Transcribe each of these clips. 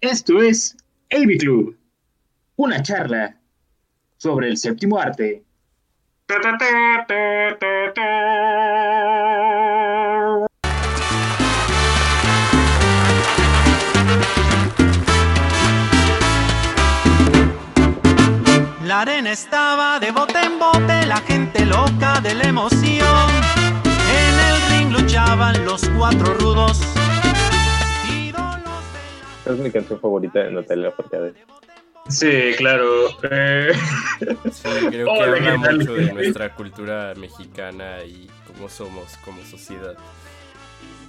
Esto es AV Club, una charla sobre el séptimo arte. Arena estaba de bote en bote, la gente loca de la emoción. En el ring luchaban los cuatro rudos. ídolos de la- Es mi canción favorita de Natalia Forcade. Sí, claro. eh, Sí, creo que Hola, ¿qué habla mucho de nuestra cultura mexicana y cómo somos como sociedad.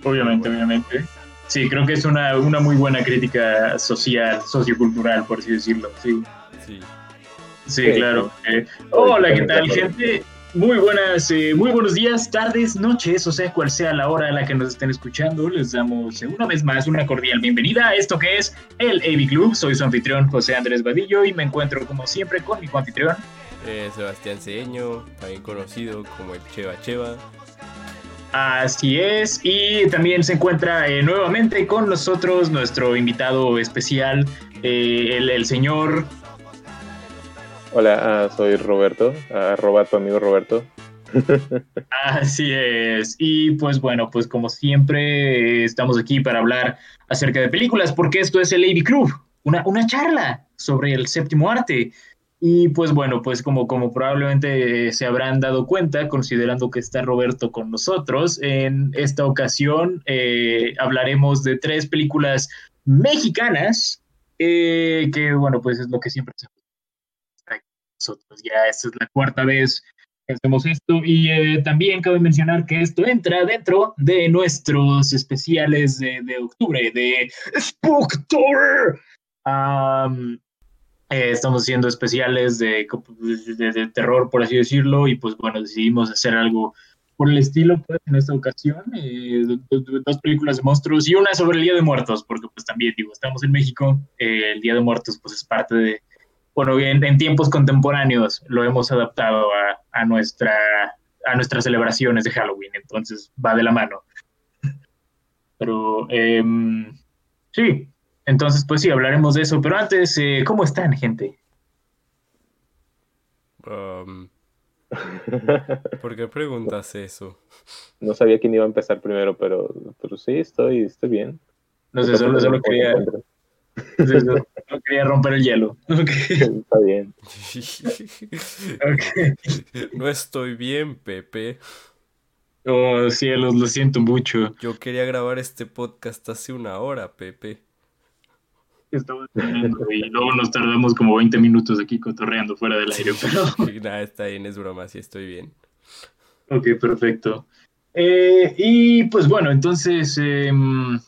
obviamente, obviamente. Sí, creo que es una, una muy buena crítica social, sociocultural, por así decirlo. Sí, Sí. Sí, Sí, claro. Eh, hola, ¿qué tal, gente? Muy buenas, eh, muy buenos días, tardes, noches, o sea, cual sea la hora a la que nos estén escuchando, les damos eh, una vez más una cordial bienvenida a esto que es el AV Club. Soy su anfitrión José Andrés Vadillo y me encuentro como siempre con mi anfitrión. Eh, Sebastián Cedeño, también conocido como el Cheva Cheva. Así es, y también se encuentra eh, nuevamente con nosotros nuestro invitado especial, eh, el, el señor. Hola, ah, soy Roberto, arroba tu amigo Roberto. Así es, y pues bueno, pues como siempre eh, estamos aquí para hablar acerca de películas, porque esto es el AV Club, una, una charla sobre el séptimo arte. Y pues bueno, pues como, como probablemente se habrán dado cuenta, considerando que está Roberto con nosotros, en esta ocasión eh, hablaremos de tres películas mexicanas, eh, que bueno, pues es lo que siempre se hace con nosotros. Ya esta es la cuarta vez que hacemos esto y eh, también cabe mencionar que esto entra dentro de nuestros especiales de, de octubre, de Spooktober. Am, eh, estamos haciendo especiales de, de- de terror, por así decirlo, y pues bueno, decidimos hacer algo por el estilo, pues en esta ocasión, eh, do- do- dos películas de monstruos y una sobre el Día de Muertos, porque pues también digo, estamos en México, eh, el Día de Muertos pues es parte de, bueno, en, en tiempos contemporáneos lo hemos adaptado a, a nuestra, a nuestras celebraciones de Halloween, entonces va de la mano. Pero em, sí, entonces pues sí, hablaremos de eso, pero antes, eh, ¿cómo están, gente? Um, ¿Por qué preguntas eso? no sabía quién iba a empezar primero, pero, pero sí, estoy, estoy bien. No sé, solo, solo ¿Cómo te quería? Solo quería romper el hielo. Ok, Está bien. no estoy bien, Pepe. Oh, cielos, lo siento mucho. Yo quería grabar este podcast hace una hora, Pepe. Terminando y luego nos tardamos como 20 minutos aquí cotorreando fuera del aire, pero... Nada, está bien, es broma, sí estoy bien. Ok, perfecto. Eh, y pues bueno, entonces, em,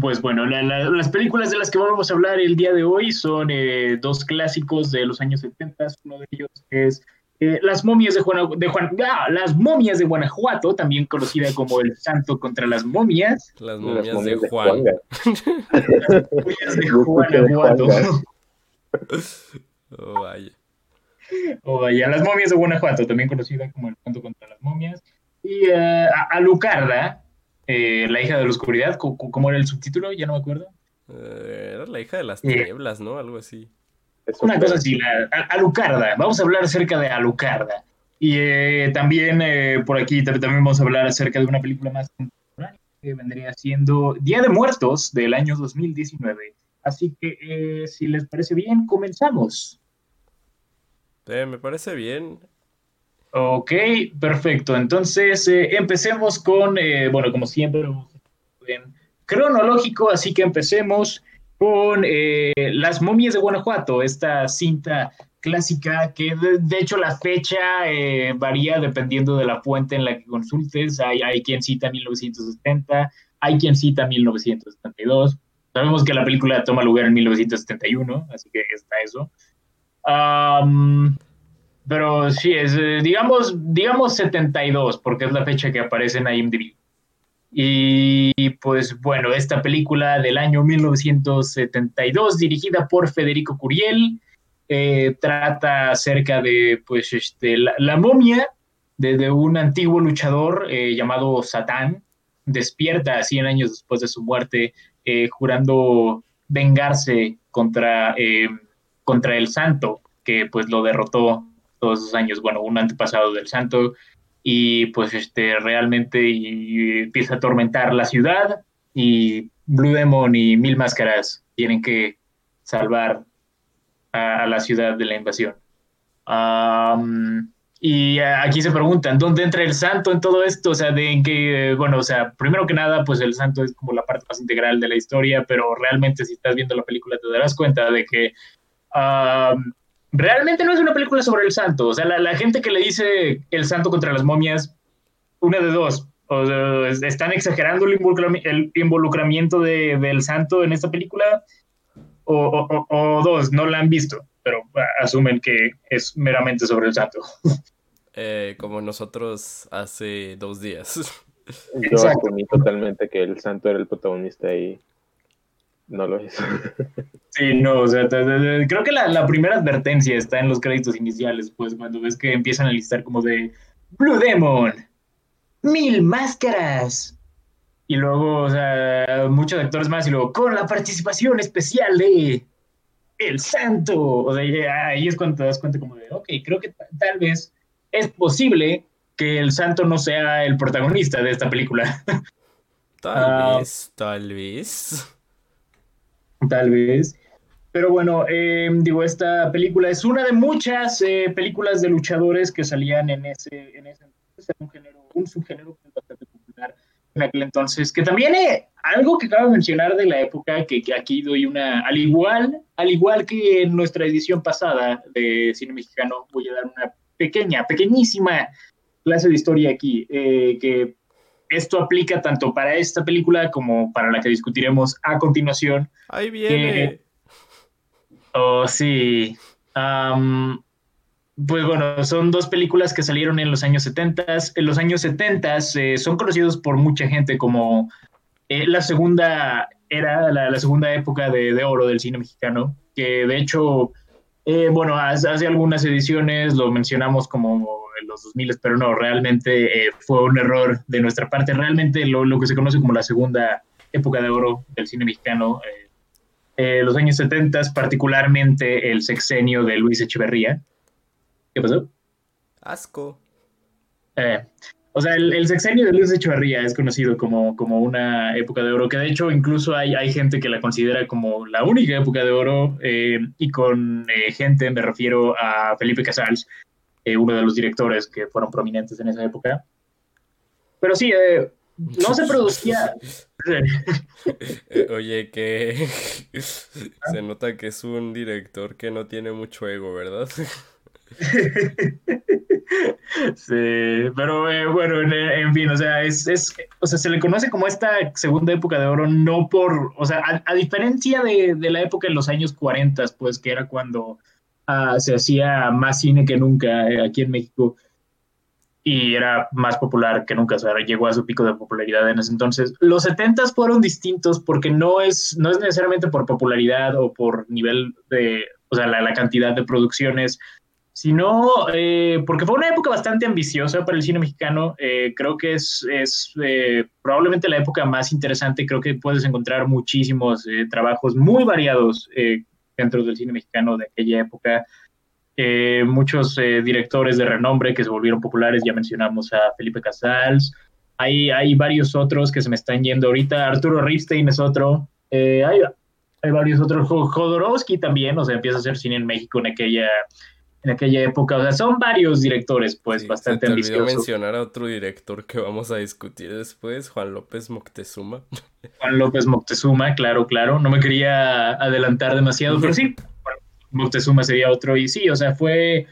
pues bueno, la- la- las películas de las que vamos a hablar el día de hoy son eh, dos clásicos de los años 70. Uno de ellos es eh, Las momias de, Juana- de Juan, ah, Las momias de Guanajuato, también conocida como El Santo contra las momias. Las Las momias, de Juan. Juanga. Momias de Guanajuato. Oh, vaya. O vaya, Las momias de Guanajuato, también conocida como El Santo contra las momias. Y eh, a- Alucarda, eh, la hija de la oscuridad, ¿cómo, cómo era el subtítulo? Ya no me acuerdo. Eh, era la hija de las Sí. tinieblas, ¿no? Algo así. Eso Una cosa así, la, a- Alucarda. Vamos a hablar acerca de Alucarda. Y eh, también eh, por aquí tam- también vamos a hablar acerca de una película más contemporánea que vendría siendo Día de Muertos del año 2019. Así que eh, si les parece bien, comenzamos. Eh, me parece bien. Ok, perfecto. Entonces eh, empecemos con, eh, bueno, como siempre, cronológico, así que empecemos con eh, Las momias de Guanajuato, esta cinta clásica que de, hecho la fecha varía dependiendo de la fuente en la que consultes. Hay, hay quien cita 1970, hay quien cita 1972. Sabemos que la película toma lugar en 1971, así que está eso. Pero sí, es, eh, digamos, digamos 72, porque es la fecha que aparece en IMDb. Y pues bueno, esta película del año 1972, dirigida por Federico Curiel, eh, trata acerca de pues este, la, momia de, un antiguo luchador eh, llamado Satán, despierta 100 años después de su muerte, eh, jurando vengarse contra, contra el santo, que pues lo derrotó todos esos años, bueno, un antepasado del santo, y pues este realmente empieza a atormentar la ciudad y Blue Demon y Mil Máscaras tienen que salvar a, la ciudad de la invasión. y aquí se preguntan, ¿dónde entra el santo en todo esto? O sea, de en que, bueno, o sea, primero que nada, pues el santo es como la parte más integral de la historia, pero realmente si estás viendo la película te darás cuenta de que realmente no es una película sobre el santo. O sea, la, gente que le dice el santo contra las momias, una de dos. O están exagerando el, involucramiento, del santo en esta película, o, dos, no la han visto, pero asumen que es meramente sobre el santo. Eh, como nosotros hace dos días. Yo asumí totalmente que el santo era el protagonista y no lo hizo. Sí, no, o sea, creo que la, primera advertencia está en los créditos iniciales, pues cuando ves que empiezan a listar como de Blue Demon, mil máscaras. Y luego, o sea, muchos actores más, y luego con la participación especial de El Santo. O sea, ahí es cuando te das cuenta como de, ok, creo que tal vez es posible que el Santo no sea el protagonista de esta película. Tal ah. vez, tal vez. Tal vez. Pero bueno, eh, digo, esta película es una de muchas eh, películas de luchadores que salían en ese, en ese entonces, un, género, un subgénero bastante popular en aquel entonces, que también eh, algo que acabo de mencionar de la época, que, que, aquí doy una, al igual, al igual que en nuestra edición pasada de cine mexicano, voy a dar una pequeña, pequeñísima clase de historia aquí, que esto aplica tanto para esta película como para la que discutiremos a continuación. Ahí viene. Oh, sí. pues bueno, son dos películas que salieron en los años 70. En los años 70 eh, son conocidos por mucha gente como eh, la segunda era, la, segunda época de, oro del cine mexicano, que de hecho, eh, bueno, hace, hace, algunas ediciones lo mencionamos como en los 2000, pero no, realmente fue un error de nuestra parte. Realmente lo, lo, que se conoce como la segunda época de oro del cine mexicano eh, los años 70, particularmente el sexenio de Luis Echeverría. ¿Qué pasó? Asco. Eh, o sea, el, sexenio de Luis Echeverría es conocido como, como una época de oro, que de hecho incluso hay, hay gente que la considera como la única época de oro, eh, y con gente me refiero a Felipe Casals, uno de los directores que fueron prominentes en esa época. Pero sí, no se producía. Eh, oye, que se nota que es un director que no tiene mucho ego, ¿verdad? Sí, pero eh, bueno, en, fin, o sea, es, o sea, se le conoce como esta segunda época de oro, no por, o sea, a, diferencia de, la época en los años 40, pues que era cuando se hacía más cine que nunca eh, aquí en México, y era más popular que nunca, o sea, llegó a su pico de popularidad en ese entonces. Los 70 fueron distintos porque no es, no es necesariamente por popularidad o por nivel de, o sea, la, cantidad de producciones, sino eh, porque fue una época bastante ambiciosa para el cine mexicano. Eh, creo que es, es eh, probablemente la época más interesante. Creo que puedes encontrar muchísimos trabajos muy variados dentro del cine mexicano de aquella época. Eh, muchos eh, directores de renombre que se volvieron populares, ya mencionamos a Felipe Casals, hay, hay varios otros que se me están yendo ahorita, Arturo Ripstein es otro, eh, hay, hay, varios otros, Jodorowsky también, o sea, empieza a hacer cine en México en aquella, en aquella época, o sea, son varios directores, pues, bastante se te ambiciosos. mencionar a otro director que vamos a discutir después, Juan López Moctezuma. Juan López Moctezuma, claro, claro, no me quería adelantar demasiado, pero sí, Moctezuma sería otro. Y sí, o sea, fue,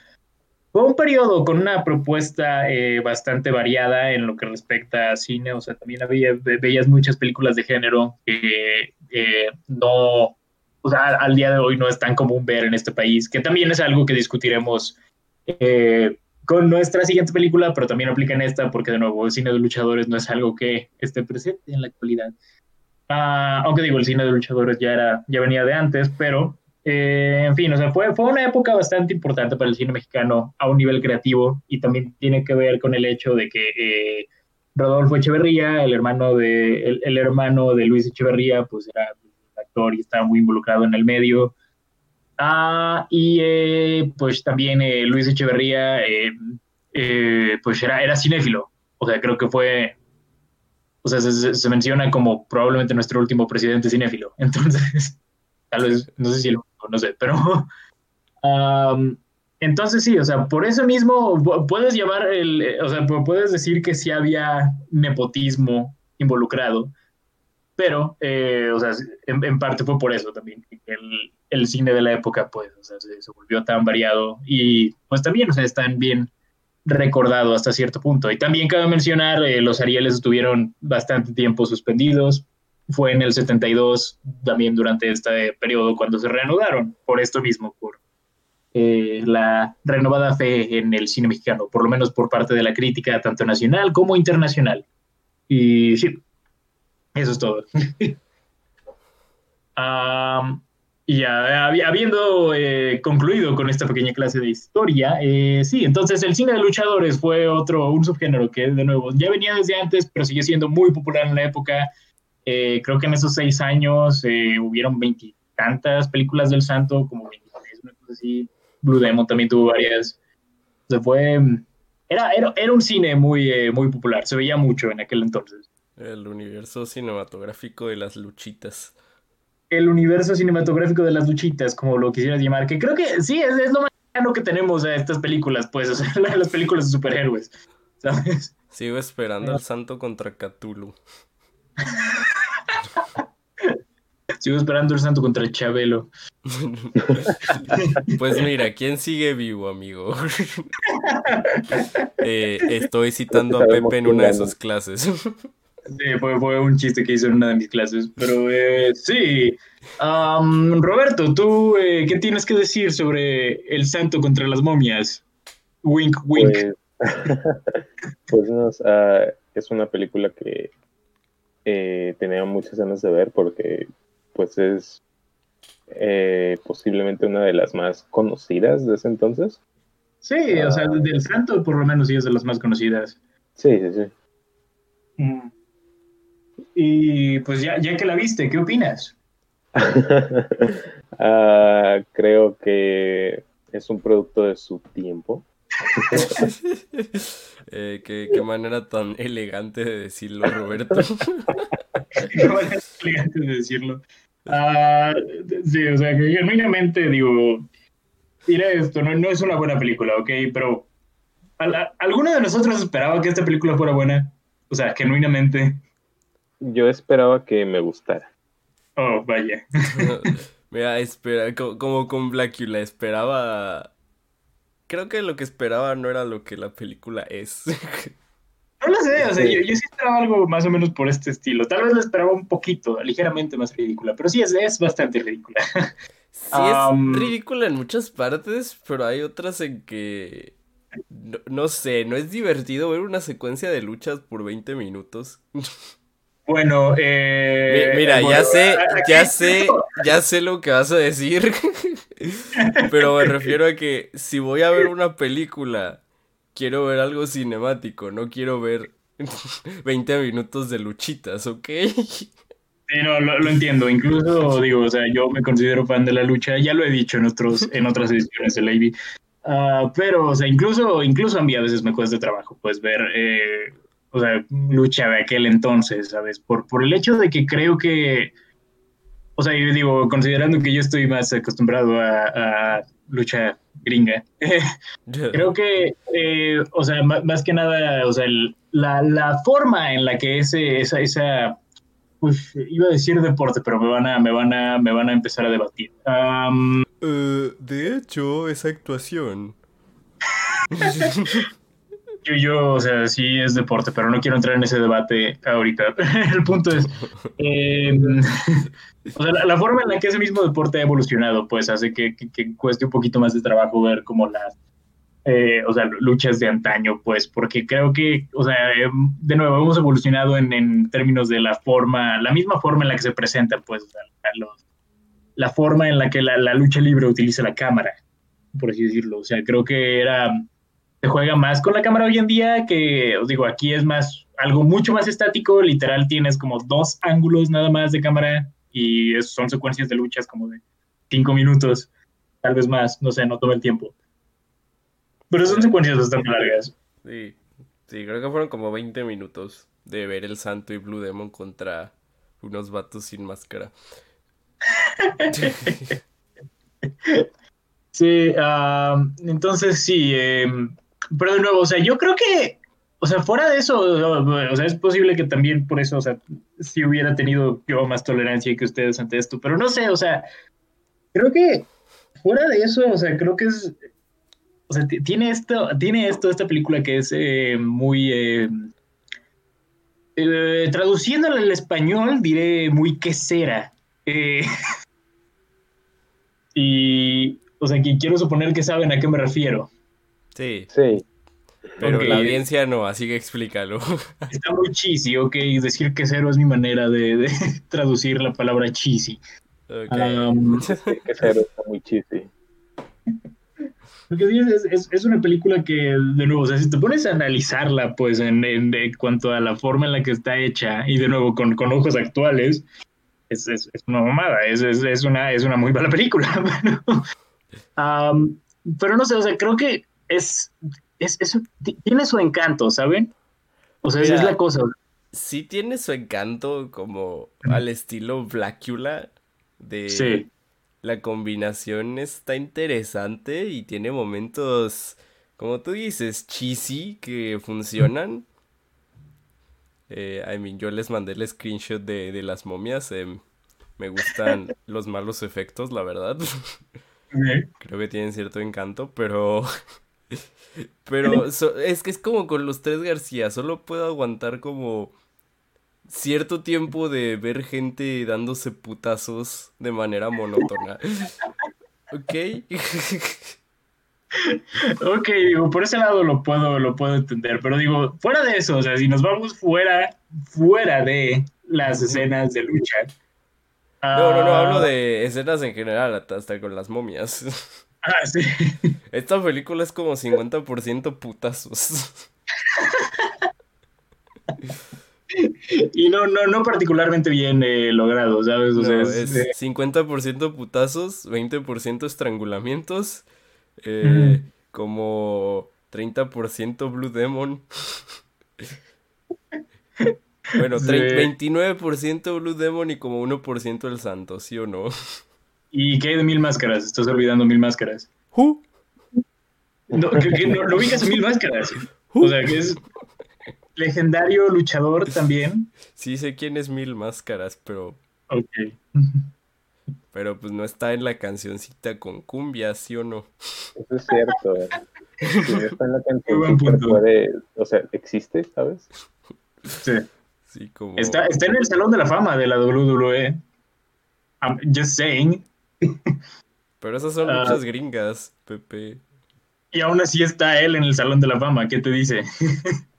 fue un periodo con una propuesta eh, bastante variada en lo que respecta a cine. O sea, también había, veías muchas películas de género que eh, no, o sea, al día de hoy no es tan común ver en este país, que también es algo que discutiremos eh, con nuestra siguiente película, pero también aplica en esta, porque de nuevo, el cine de luchadores no es algo que esté presente en la actualidad. Ah, aunque digo, el cine de luchadores ya, era, ya venía de antes, pero eh, en fin, o sea, fue, fue una época bastante importante para el cine mexicano a un nivel creativo y también tiene que ver con el hecho de que eh, Rodolfo Echeverría, el hermano, de, el, el, hermano de Luis Echeverría, pues era actor y estaba muy involucrado en el medio. Ah, y eh, pues también eh, Luis Echeverría, eh, eh, pues era, era cinéfilo. O sea, creo que fue o sea, se, se, menciona como probablemente nuestro último presidente cinéfilo. Entonces, tal vez, no sé si lo, no sé, pero... Um, entonces sí, o sea, por eso mismo puedes llamar el, o sea, puedes decir que sí había nepotismo involucrado, pero, eh, o sea, en, en, parte fue por eso también, que el, el, cine de la época, pues, o sea, se, se, volvió tan variado y pues también, o sea, están bien recordado hasta cierto punto. Y también cabe mencionar, eh, los Arieles estuvieron bastante tiempo suspendidos. Fue en el 72, también durante este periodo, cuando se reanudaron, por esto mismo, por eh, la renovada fe en el cine mexicano, por lo menos por parte de la crítica, tanto nacional como internacional. Y sí, eso es todo. um, y habiendo eh, concluido con esta pequeña clase de historia, eh, sí, entonces el cine de luchadores fue otro, un subgénero que de nuevo ya venía desde antes, pero sigue siendo muy popular en la época. Eh, creo que en esos seis años eh, hubieron veintitantas películas del santo, como 23, una cosa así. Blue Demon también tuvo varias. Se fue, era, era, era un cine muy, eh, muy popular, se veía mucho en aquel entonces. El universo cinematográfico de las luchitas el universo cinematográfico de las luchitas, como lo quisieras llamar, que creo que sí, es, es lo más cercano que tenemos a estas películas, pues, o sea, las películas de superhéroes, ¿sabes? Sigo esperando al santo contra Cthulhu. Sigo esperando al santo contra el Chabelo. pues mira, ¿quién sigue vivo, amigo? eh, estoy citando a Pepe en una de sus clases. Sí, fue, fue, un chiste que hizo en una de mis clases. Pero eh, sí. Um, Roberto, ¿tú eh, qué tienes que decir sobre El Santo contra las momias? Wink, wink. Pues, pues no, es una película que eh, tenía muchas ganas de ver porque pues es eh, posiblemente una de las más conocidas de ese entonces. Sí, o sea, del Santo por lo menos sí es de las más conocidas. Sí, sí, sí. Mm. Y pues ya, ya que la viste, ¿qué opinas? uh, creo que es un producto de su tiempo. eh, ¿qué, qué, manera tan elegante de decirlo, Roberto. qué manera elegante de decirlo. Uh, sí, o sea, que genuinamente digo, diré esto, no, no es una buena película, ¿ok? Pero ¿alguno de nosotros esperaba que esta película fuera buena? O sea, genuinamente yo esperaba que me gustara. Oh, vaya. Mira, espera, como, como con Blackula, esperaba. Creo que lo que esperaba no era lo que la película es. No lo sé, o sea, yo, yo, sí esperaba algo más o menos por este estilo. Tal vez lo esperaba un poquito, ligeramente más ridícula, pero sí es, es bastante ridícula. Sí, um, es ridícula en muchas partes, pero hay otras en que. No, no sé, no es divertido ver una secuencia de luchas por 20 minutos. Bueno, eh, mira, bueno, ya sé, ya sé, ya sé lo que vas a decir, pero me refiero a que si voy a ver una película, quiero ver algo cinemático, no quiero ver 20 minutos de luchitas, ¿ok? Sí, no, lo, lo, entiendo. Incluso digo, o sea, yo me considero fan de la lucha, ya lo he dicho en otros, en otras ediciones de Lady. Uh, pero, o sea, incluso, incluso a mí a veces me cuesta trabajo, pues, ver eh, o sea, lucha de aquel entonces, ¿sabes? Por, por el hecho de que creo que, o sea, yo digo, considerando que yo estoy más acostumbrado a, a lucha gringa, creo que, eh, o sea, más, más, que nada, o sea, el, la, la, forma en la que ese, esa, esa, pues, iba a decir deporte, pero me van a, me van a, me van a empezar a debatir. Um, uh, de hecho, esa actuación. yo, yo, o sea, sí es deporte, pero no quiero entrar en ese debate ahorita. El punto es, eh, o sea, la, la, forma en la que ese mismo deporte ha evolucionado, pues hace que, cueste un poquito más de trabajo ver como las, eh, o sea, luchas de antaño, pues, porque creo que, o sea, eh, de nuevo, hemos evolucionado en, en, términos de la forma, la misma forma en la que se presenta, pues, los, la forma en la que la, la, lucha libre utiliza la cámara, por así decirlo. O sea, creo que era, se juega más con la cámara hoy en día, que, os digo, aquí es más, algo mucho más estático, literal tienes como dos ángulos nada más de cámara y son secuencias de luchas como de cinco minutos, tal vez más, no sé, no toma el tiempo. Pero son secuencias bastante largas. Sí, sí, creo que fueron como 20 minutos de ver el Santo y Blue Demon contra unos vatos sin máscara. sí, uh, entonces sí, eh, pero de nuevo, o sea, yo creo que, o sea, fuera de eso, o sea, es posible que también por eso, o sea, si hubiera tenido yo más tolerancia que ustedes ante esto, pero no sé, o sea, creo que fuera de eso, o sea, creo que es o sea, tiene esto, tiene esto, esta película que es eh, muy, eh, eh, traduciéndola al español, diré muy quesera. Eh, y, o sea, que quiero suponer que saben a qué me refiero. Sí. Sí. Pero okay. la audiencia no, así que explícalo. Está muy cheesy, ok. Decir quesero es mi manera de, de traducir la palabra cheesy. Okay. Um, quesero está muy cheesy. Porque es, es, es, una película que, de nuevo, o sea, si te pones a analizarla, pues, en, en, en cuanto a la forma en la que está hecha, y de nuevo, con, con ojos actuales, es, es, una mamada, es, es, una, es una muy mala película. um, pero no sé, o sea, creo que es, es, tiene su encanto, ¿saben? O sea, Mira, esa es la cosa. Sí tiene su encanto como al estilo Blackula de... Sí la combinación está interesante y tiene momentos, como tú dices, cheesy que funcionan. Eh, I mean, yo les mandé el screenshot de, de las momias. Eh, me gustan los malos efectos, la verdad. Creo que tienen cierto encanto, pero... pero so, es que es como con los tres García. Solo puedo aguantar como cierto tiempo de ver gente dándose putazos de manera monótona. ¿Ok? ok, digo, por ese lado lo puedo, lo puedo entender, pero digo, fuera de eso, o sea, si nos vamos fuera, fuera de las escenas de lucha. No, no, no, hablo de escenas en general, hasta con las momias. Ah, sí. Esta película es como 50% putazos. y no, no, no particularmente bien eh, logrado, ¿sabes? O no, sea, es, es 50% putazos, 20% estrangulamientos, eh, mm. como 30% Blue Demon. bueno, sí. 29% Blue Demon y como 1% el santo, ¿sí o no? ¿Y qué hay de mil máscaras? Estás olvidando mil máscaras. ¿Who? No, que, que no, no ubicas mil máscaras. ¿Who? O sea, que es legendario luchador también. Sí, sé quién es Mil Máscaras, pero. Ok. Pero pues no está en la cancioncita con cumbia, ¿sí o no? Eso es cierto. Eh. Si no está en la cancioncita, puede. O sea, existe, ¿sabes? Sí. Sí, como... está, está en el Salón de la Fama de la WWE. I'm just saying. Pero esas son uh, muchas gringas, Pepe. Y aún así está él en el Salón de la Fama, ¿qué te dice?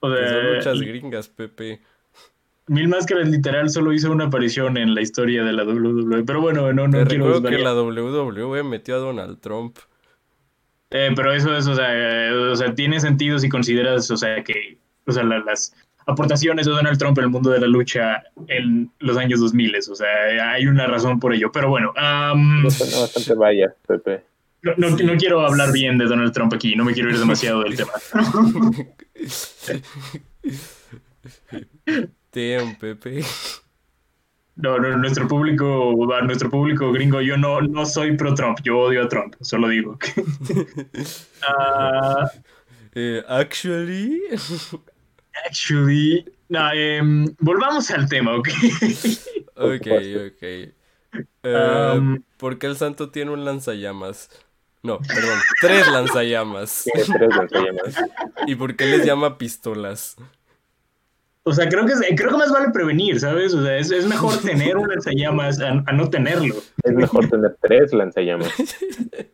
O sea, son muchas gringas, Pepe. Mil Máscaras literal solo hizo una aparición en la historia de la WWE. Pero bueno, no, no Te quiero recuerdo que la WWE metió a Donald Trump. Eh, pero eso es, o sea, eh, o sea, tiene sentido si consideras, o sea, que, o sea, la, las aportaciones de Donald Trump en el mundo de la lucha en los años 2000, o sea, hay una razón por ello. Pero bueno, um, no, no, bastante vaya, Pepe. No, no, sí. no, quiero hablar bien de Donald Trump aquí, no me quiero ir demasiado del tema. Damn, Pepe. No, no, nuestro público, nuestro público gringo, yo no, no soy pro Trump, yo odio a Trump, solo digo. uh, eh, actually. Actually. No, eh, volvamos al tema, ¿ok? ok, ok. Um, ¿Por qué el santo tiene un lanzallamas? No, perdón, tres lanzallamas. Tiene tres lanzallamas. ¿Y por qué les llama pistolas? O sea, creo que, creo que más vale prevenir, ¿sabes? O sea, es, es mejor tener un lanzallamas a, a, no tenerlo. Es mejor tener tres lanzallamas.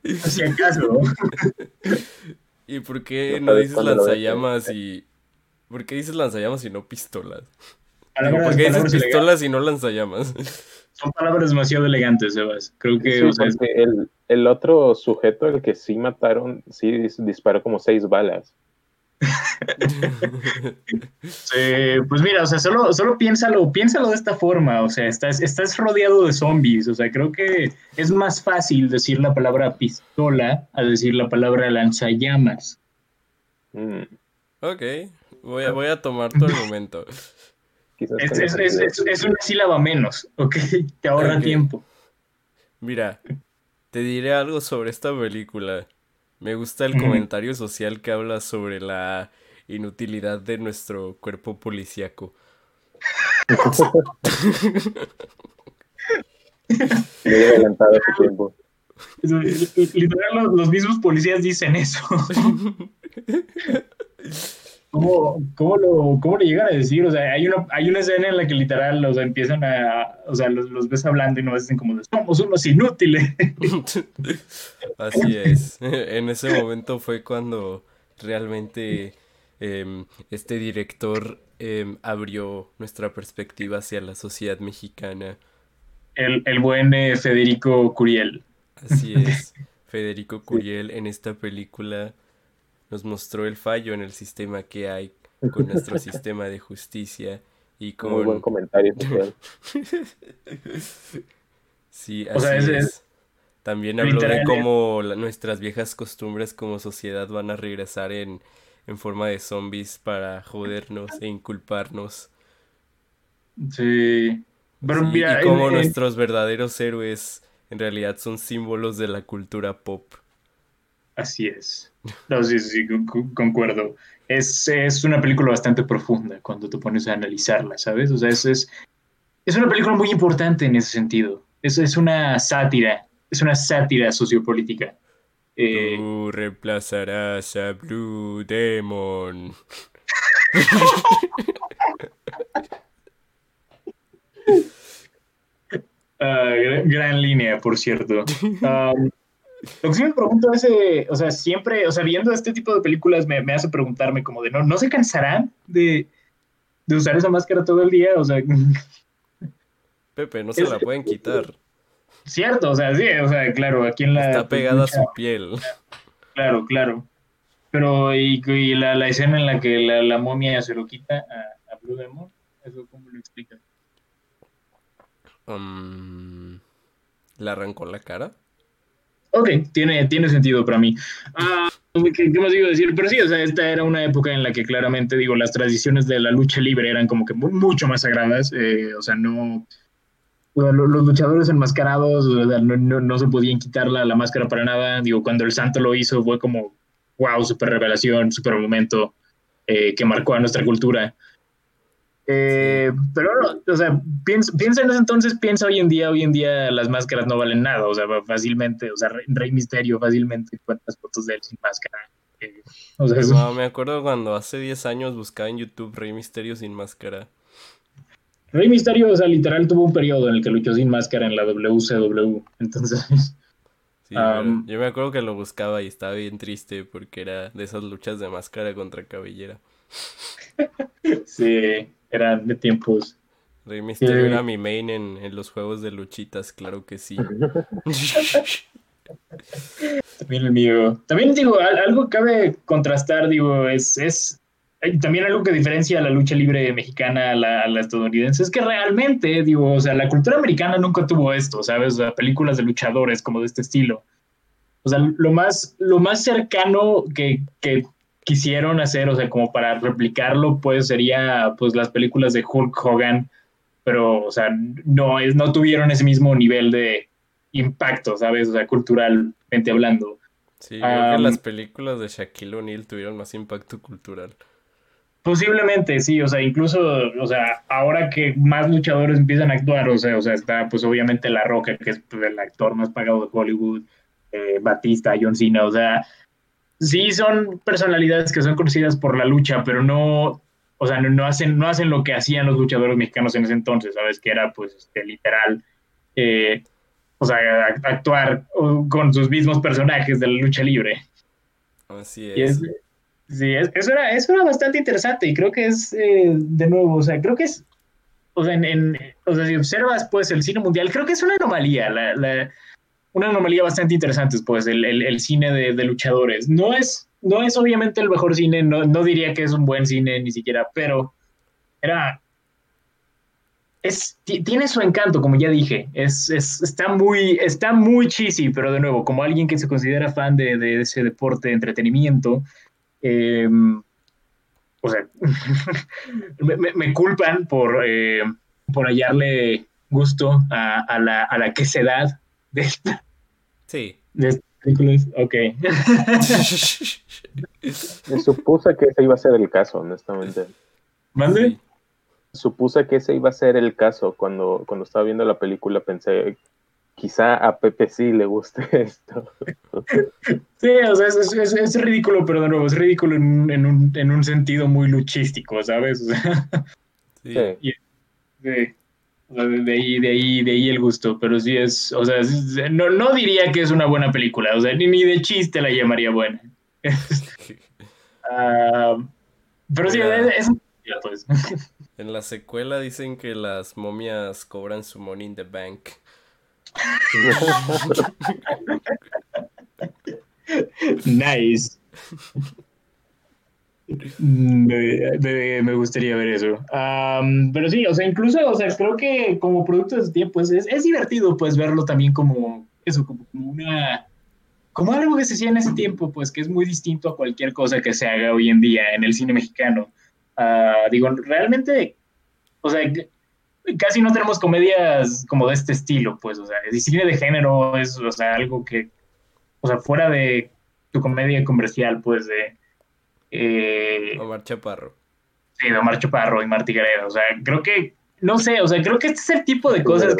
Si acaso. ¿Y por qué no, no dices lanzallamas y... ¿Por qué dices lanzallamas y no pistolas? Palabras, ¿Por qué dices pistolas y no lanzallamas? Son palabras demasiado elegantes, Sebas. Creo que... Sí, o sea, el, el, otro sujeto, el que sí mataron, sí disparó como seis balas. sí, pues mira, o sea, solo, solo piénsalo, piénsalo de esta forma, o sea, estás, estás rodeado de zombies, o sea, creo que es más fácil decir la palabra pistola a decir la palabra lanzallamas. Mm. Ok, voy a, voy a tomar tu argumento. Es, es, es, es, una sílaba menos, ok, te ahorra okay. tiempo. Mira, te diré algo sobre esta película. Me gusta el comentario social que habla sobre la inutilidad de nuestro cuerpo policíaco. Muy adelantado su tiempo. Literal, los, los mismos policías dicen eso. ¿Cómo, cómo, lo, ¿Cómo le llegan a decir? O sea, hay una, hay una escena en la que literal, o sea, empiezan a, o sea, los, los ves hablando y no dicen como, somos unos inútiles. Así es. En ese momento fue cuando realmente eh, este director eh, abrió nuestra perspectiva hacia la sociedad mexicana. El, el buen eh, Federico Curiel. Así es. Federico Curiel en esta película nos mostró el fallo en el sistema que hay con nuestro sistema de justicia y con... Muy buen comentario. sí, así o sea, es. es. También habló de cómo la, nuestras viejas costumbres como sociedad van a regresar en, en forma de zombies para jodernos e inculparnos. Sí. Pero sí, mira, y como en, nuestros verdaderos héroes en realidad son símbolos de la cultura pop. Así es. No, sí, sí, concuerdo. Es, es, una película bastante profunda cuando te pones a analizarla, ¿sabes? O sea, es, es, es una película muy importante en ese sentido. Es, es una sátira, es una sátira sociopolítica. Eh... Tú reemplazarás a Blue Demon. uh, gran, gran, línea, por cierto. Um, lo que sí me pregunto es, eh, o sea, siempre, o sea, viendo este tipo de películas me, me hace preguntarme como de, ¿no, ¿no se cansarán de, de usar esa máscara todo el día? O sea... Pepe, no se es, la pueden quitar. Cierto, o sea, sí, o sea, claro, aquí en la... Está pegada a su piel. Claro, claro. Pero, y, y la, la, escena en la que la, la, momia se lo quita a, a Blue Demon, ¿eso cómo lo explica? Um, ¿Le arrancó la cara? Ok, tiene, tiene sentido para mí. Uh, ¿qué, ¿qué, más digo decir? Pero sí, o sea, esta era una época en la que claramente, digo, las tradiciones de la lucha libre eran como que mucho más sagradas. Eh, o sea, no. Los, los luchadores enmascarados no, no, no, se podían quitar la, la, máscara para nada. Digo, cuando el santo lo hizo fue como, wow, super revelación, super momento eh, que marcó a nuestra cultura. Eh, pero, o sea, piensa, piensa, en ese entonces, piensa hoy en día, hoy en día las máscaras no valen nada, o sea, fácilmente, o sea, Rey Misterio fácilmente encuentras fotos de él sin máscara. Eh, o sea, eso... no, me acuerdo cuando hace 10 años buscaba en YouTube Rey Misterio sin máscara. Rey Misterio, o sea, literal tuvo un periodo en el que luchó sin máscara en la WCW, entonces... Sí, um, yo me acuerdo que lo buscaba y estaba bien triste porque era de esas luchas de máscara contra cabellera. sí, eran de tiempos. Rey Mysterio eh, era mi main en, en, los juegos de luchitas, claro que sí. también el mío. También digo, algo cabe contrastar, digo, es, es también algo que diferencia a la lucha libre mexicana a la, a la, estadounidense es que realmente, digo, o sea, la cultura americana nunca tuvo esto, ¿sabes? O sea, películas de luchadores como de este estilo. O sea, lo más, lo más cercano que, que quisieron hacer, o sea, como para replicarlo, pues sería pues las películas de Hulk Hogan, pero, o sea, no, es, no tuvieron ese mismo nivel de impacto, ¿sabes? O sea, culturalmente hablando. Sí, creo um, que las películas de Shaquille O'Neal tuvieron más impacto cultural. Posiblemente, sí, o sea, incluso, o sea, ahora que más luchadores empiezan a actuar, o sea, o sea, está pues obviamente La Roca, que es el actor más pagado de Hollywood, eh, Batista, John Cena, o sea, sí son personalidades que son conocidas por la lucha, pero no, o sea, no, hacen, no hacen lo que hacían los luchadores mexicanos en ese entonces, ¿sabes? Que era, pues, este, literal, eh, o sea, actuar con sus mismos personajes de la lucha libre. Así es. sí, eso, era, eso era bastante interesante y creo que es, eh, de nuevo, o sea, creo que es, o sea, en, o sea, si observas, pues, el cine mundial, creo que es una anomalía, la, una anomalía bastante interesante, pues, el, el, cine de, de, luchadores. No es, no es obviamente el mejor cine, no, no diría que es un buen cine ni siquiera, pero era, es, tiene su encanto, como ya dije. Es, es, está, muy, está muy cheesy, pero de nuevo, como alguien que se considera fan de, de ese deporte de entretenimiento, em, o sea, me, me, culpan por, eh, por hallarle gusto a, a, la, a la quesedad de esta. Sí. De películas. Ok. me supuse que ese iba a ser el caso, honestamente. ¿Mande? supuse que ese iba a ser el caso. Cuando, cuando estaba viendo la película pensé, quizá a Pepe sí le guste esto. Sí, o sea, es, es, ridículo, pero de nuevo, es ridículo en, en, un, en un sentido muy luchístico, ¿sabes? sí. De, ahí, de, ahí, de ahí el gusto, pero sí es, o sea, no, no diría que es una buena película, o sea, ni, ni de chiste la llamaría buena. uh, pero sí, es, pues. En la secuela dicen que las momias cobran su money in the bank. nice. Me, gustaría ver eso. pero sí, o sea, incluso, o sea, creo que como producto de ese tiempo es, es, divertido, pues, verlo también como eso, como, una. Como algo que se hacía en ese tiempo, pues, que es muy distinto a cualquier cosa que se haga hoy en día en el cine mexicano. Ah, digo, realmente, o sea, casi no tenemos comedias como de este estilo, pues, o sea, el cine de género es, o sea, algo que, o sea, fuera de tu comedia comercial, pues, de... Eh, Omar Chaparro. Sí, de Omar Chaparro y Martí Gareda, o sea, creo que, no sé, o sea, creo que este es el tipo de cosas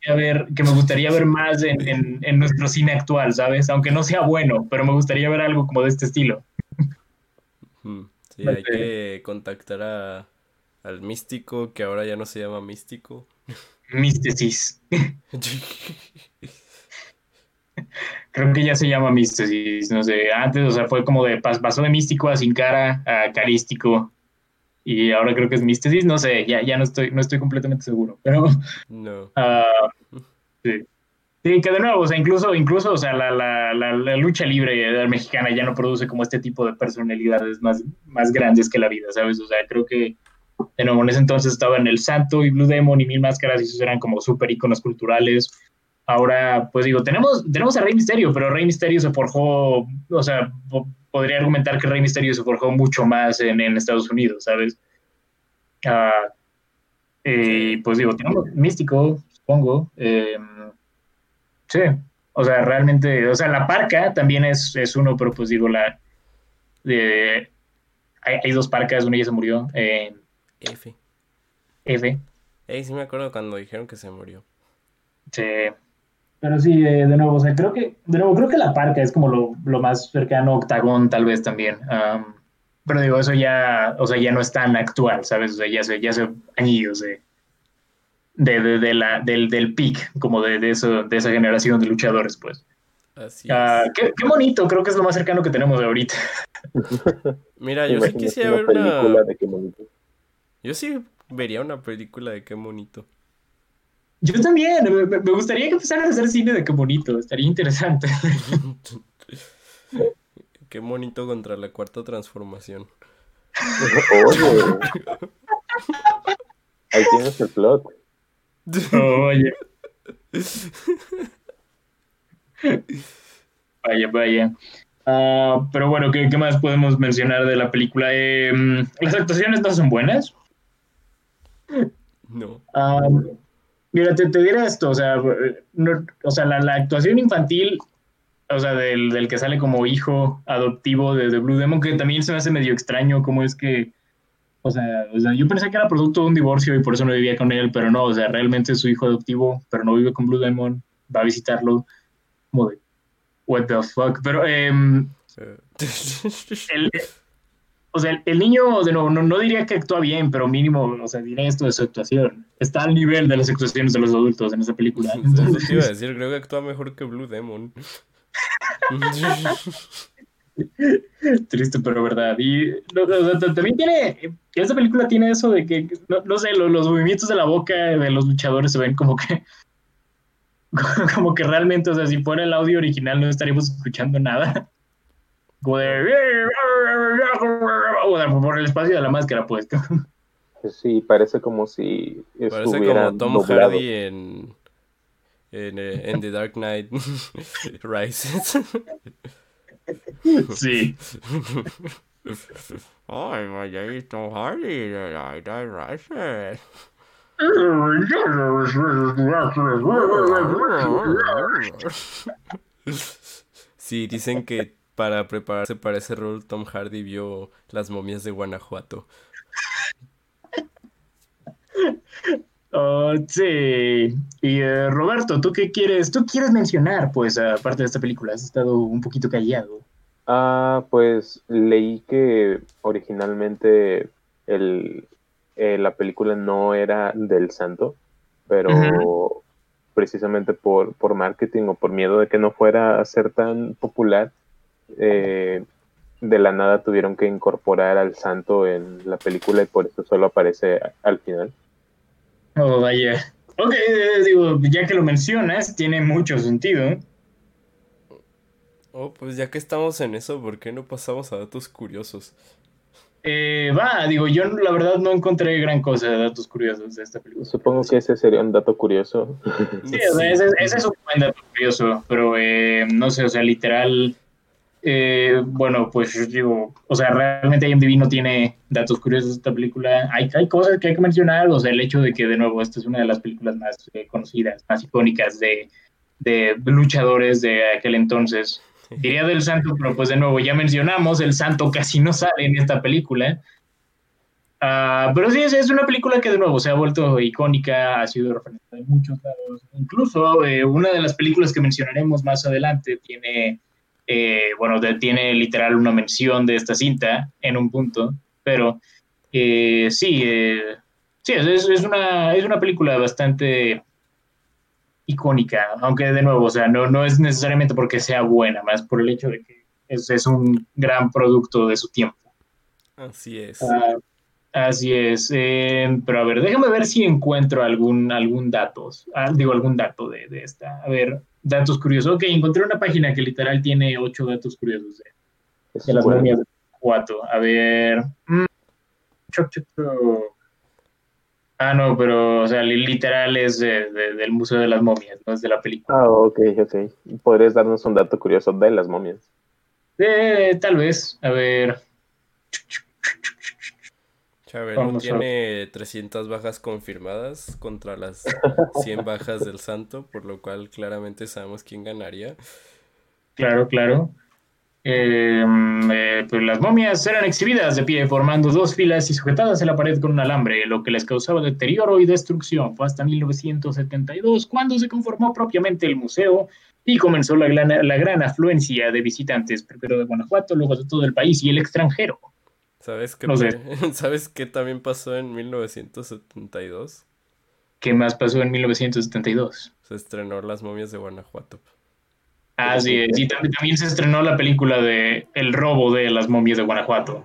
que, ver, que me gustaría ver más en, en nuestro cine actual, ¿sabes? Aunque no sea bueno, pero me gustaría ver algo como de este estilo. Sí, hay que contactar a, al místico, que ahora ya no se llama místico. Místesis. Creo que ya se llama místesis, no sé, antes, o sea, fue como de, pasó de místico a sin cara, a carístico, y ahora creo que es místesis, no sé, ya, ya no estoy, no estoy completamente seguro, pero... No. Uh, sí. Sí, que de nuevo, o sea, incluso, incluso, o sea, la, la, la, lucha libre mexicana ya no produce como este tipo de personalidades más, más grandes que la vida, ¿sabes? O sea, creo que, de nuevo, en ese entonces estaba en El Santo y Blue Demon y Mil Máscaras y esos eran como súper iconos culturales. Ahora, pues digo, tenemos, tenemos a Rey Misterio, pero Rey Misterio se forjó, o sea, podría argumentar que Rey Misterio se forjó mucho más en, en Estados Unidos, ¿sabes? Uh, pues digo, tenemos Místico, supongo. Eh, Sí, o sea, realmente, o sea, la parca también es, es uno, pero pues digo, la... De, hay, dos parcas, una ya se murió. Eh, F. F. Ey, sí me acuerdo cuando dijeron que se murió. Sí. Pero sí, de nuevo, o sea, creo que, de nuevo, creo que la parca es como lo, lo más cercano Octagón, tal vez también. pero digo, eso ya, o sea, ya no es tan actual, ¿sabes? O sea, ya hace, ya hace años de, de, de, la, del, del peak, como de, de, eso, de esa generación de luchadores, pues. Así ah, qué, qué, bonito, creo que es lo más cercano que tenemos de ahorita. Mira, yo sí quisiera ver una... De qué. Yo sí vería una película de qué bonito. Yo también, me, me gustaría que empezaran a hacer cine de qué bonito, estaría interesante. qué bonito contra la cuarta transformación. Oye. Ahí tienes el plot. Oye. Vaya, vaya. Uh, pero bueno, ¿qué, ¿qué, más podemos mencionar de la película? Eh, las actuaciones no son buenas. No. Uh, mira, te, te diré esto, o sea, no, o sea la, la, actuación infantil, o sea, del, del, que sale como hijo adoptivo de, de Blue Demon, que también se me hace medio extraño cómo es que o sea, yo pensé que era producto de un divorcio y por eso no vivía con él, pero no, o sea, realmente es su hijo adoptivo, pero no vive con Blue Demon, va a visitarlo, como de, what the fuck, pero, eh, el, o sea, el niño, de nuevo, no, no diría que actúa bien, pero mínimo, o sea, diré esto de su actuación. Está al nivel de las actuaciones de los adultos en esa película. Eso te iba a decir, creo que actúa mejor que Blue Demon. Triste, pero verdad. Y no, o sea, también tiene, esta película tiene eso de que, no, no sé, lo- los, movimientos de la boca de los luchadores se ven como que, como que realmente, o sea, si fuera el audio original no estaríamos escuchando nada. Como de, o sea, por el espacio de la máscara, pues. Sí, parece como si Parece estuviera como Tom doblado. Hardy en, en, eh, en The Dark Knight Rises. Sí. Ay, my name is Tom Hardy, The Dark Knight Rises. Sí, dicen que para prepararse para ese rol Tom Hardy vio las momias de Guanajuato. Oh, sí. Y eh, Roberto, ¿tú qué quieres? ¿Tú quieres mencionar, pues, aparte de esta película? Has estado un poquito callado. Ah, pues leí que originalmente el, eh, la película no era del santo, pero precisamente por, por marketing o por miedo de que no fuera a ser tan popular, eh, de la nada tuvieron que incorporar al santo en la película y por eso solo aparece al final. Oh, vaya. Ok, eh, digo, ya que lo mencionas, tiene mucho sentido. Oh, pues ya que estamos en eso, ¿por qué no pasamos a datos curiosos? Eh, va, digo, yo la verdad no encontré gran cosa de datos curiosos de esta película. Supongo que ese sería un dato curioso. Sí, o sea, ese, ese es un buen dato curioso, pero eh, no sé, o sea, literal, eh, bueno, pues yo digo, o sea, realmente IMDb no tiene datos curiosos de esta película. Hay, hay cosas que hay que mencionar, o sea, el hecho de que, de nuevo, esta es una de las películas más eh, conocidas, más icónicas de, de luchadores de aquel entonces. Diría del santo, pero pues de nuevo, ya mencionamos, el santo casi no sale en esta película. Ah, pero sí, es, es una película que de nuevo se ha vuelto icónica, ha sido referenciada en muchos lados. Incluso eh, una de las películas que mencionaremos más adelante tiene, eh, bueno, tiene literal una mención de esta cinta en un punto, pero eh, sí, eh, sí, es, una, es una película bastante icónica, aunque de nuevo, o sea, no, no es necesariamente porque sea buena, más por el hecho de que es, es un gran producto de su tiempo. Así es. Ah, así es. eh, pero a ver, déjame ver si encuentro algún, algún datos. ah, digo, algún dato de, de esta. A ver, datos curiosos. Ok, encontré una página que literal tiene ocho datos curiosos de, Es de las bueno. momias de. A ver. mm, choc, choc, choc. Ah, no, pero, o sea, li- literal es de- de- del Museo de las Momias, no es de la película. Ah, ok, ok. ¿Podrías darnos un dato curioso de las momias? Eh, tal vez, a ver. Chabelo Vamos a- tiene 300 bajas confirmadas contra las 100 bajas del Santo, por lo cual claramente sabemos quién ganaría. Claro, claro. Eh, eh, pues las momias eran exhibidas de pie, formando dos filas y sujetadas en la pared con un alambre, lo que les causaba deterioro y destrucción. Fue hasta 1972 cuando se conformó propiamente el museo y comenzó la gran, la gran afluencia de visitantes, primero de Guanajuato, luego de todo el país y el extranjero. ¿Sabes qué, No sé. ¿Sabes qué también pasó en 1972? ¿Qué más pasó en 1972? Se estrenó Las momias de Guanajuato. Ah, sí, y también, también se estrenó la película de El robo de las momias de Guanajuato.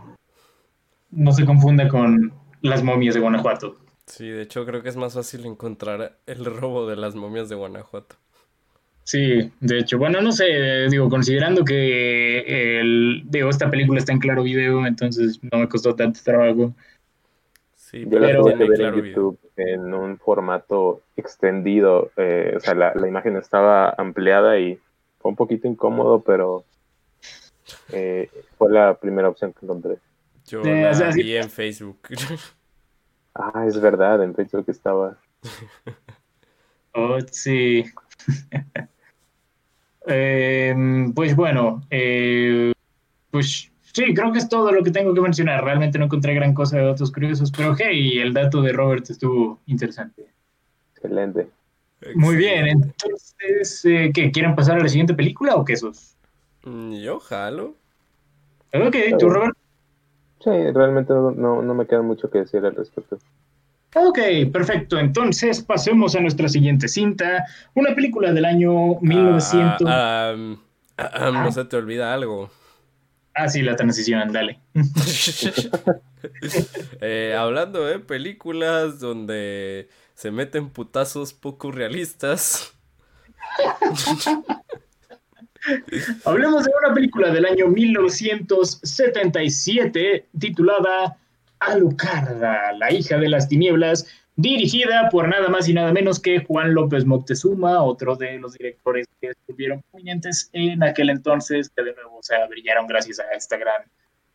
No se confunda con las momias de Guanajuato. Sí, de hecho creo que es más fácil encontrar el robo de las momias de Guanajuato. Sí, de hecho, bueno, no sé, digo, considerando que el, digo, esta película está en claro video, entonces no me costó tanto trabajo. Sí, Yo la tuve que ver claro en video. YouTube en un formato extendido. eh, o sea, la, la imagen estaba ampliada y fue un poquito incómodo, pero eh, fue la primera opción que encontré. Yo Eh, la o sea, sí- vi en Facebook. Ah, es verdad, en Facebook estaba. Oh, sí. Em, pues bueno, eh, pues sí, creo que es todo lo que tengo que mencionar. Realmente no encontré gran cosa de datos curiosos, pero hey, el dato de Robert estuvo interesante. Excelente. Muy bien, entonces, eh, ¿qué? ¿Quieren pasar a la siguiente película o qué sos? Mm, Yo jalo. Ok, tú, Robert. Sí, realmente no, no, no me queda mucho que decir al respecto. Ok, perfecto. Entonces pasemos a nuestra siguiente cinta. Una película del año 1900. Ah, ah, ah, no se te olvida algo. Ah, sí, la transición, dale. Eh, hablando de películas donde se meten putazos poco realistas. Hablemos de una película del año 1977 titulada Alucarda, la hija de las tinieblas, dirigida por nada más y nada menos que Juan López Moctezuma, otro de los directores que estuvieron prominentes en aquel entonces, que de nuevo se brillaron gracias a esta gran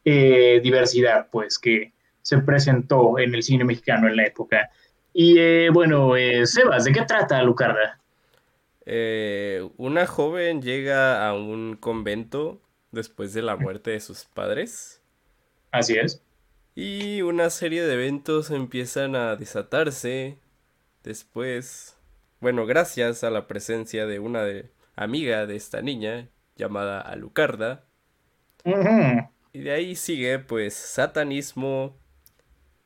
eh, diversidad, pues, que se presentó en el cine mexicano en la época. Y eh, bueno, eh, Sebas, ¿de qué trata Alucarda? una joven llega a un convento después de la muerte de sus padres. Así es. Y una serie de eventos empiezan a desatarse. Después, bueno, gracias a la presencia de una de, amiga de esta niña llamada Alucarda. Y de ahí sigue pues satanismo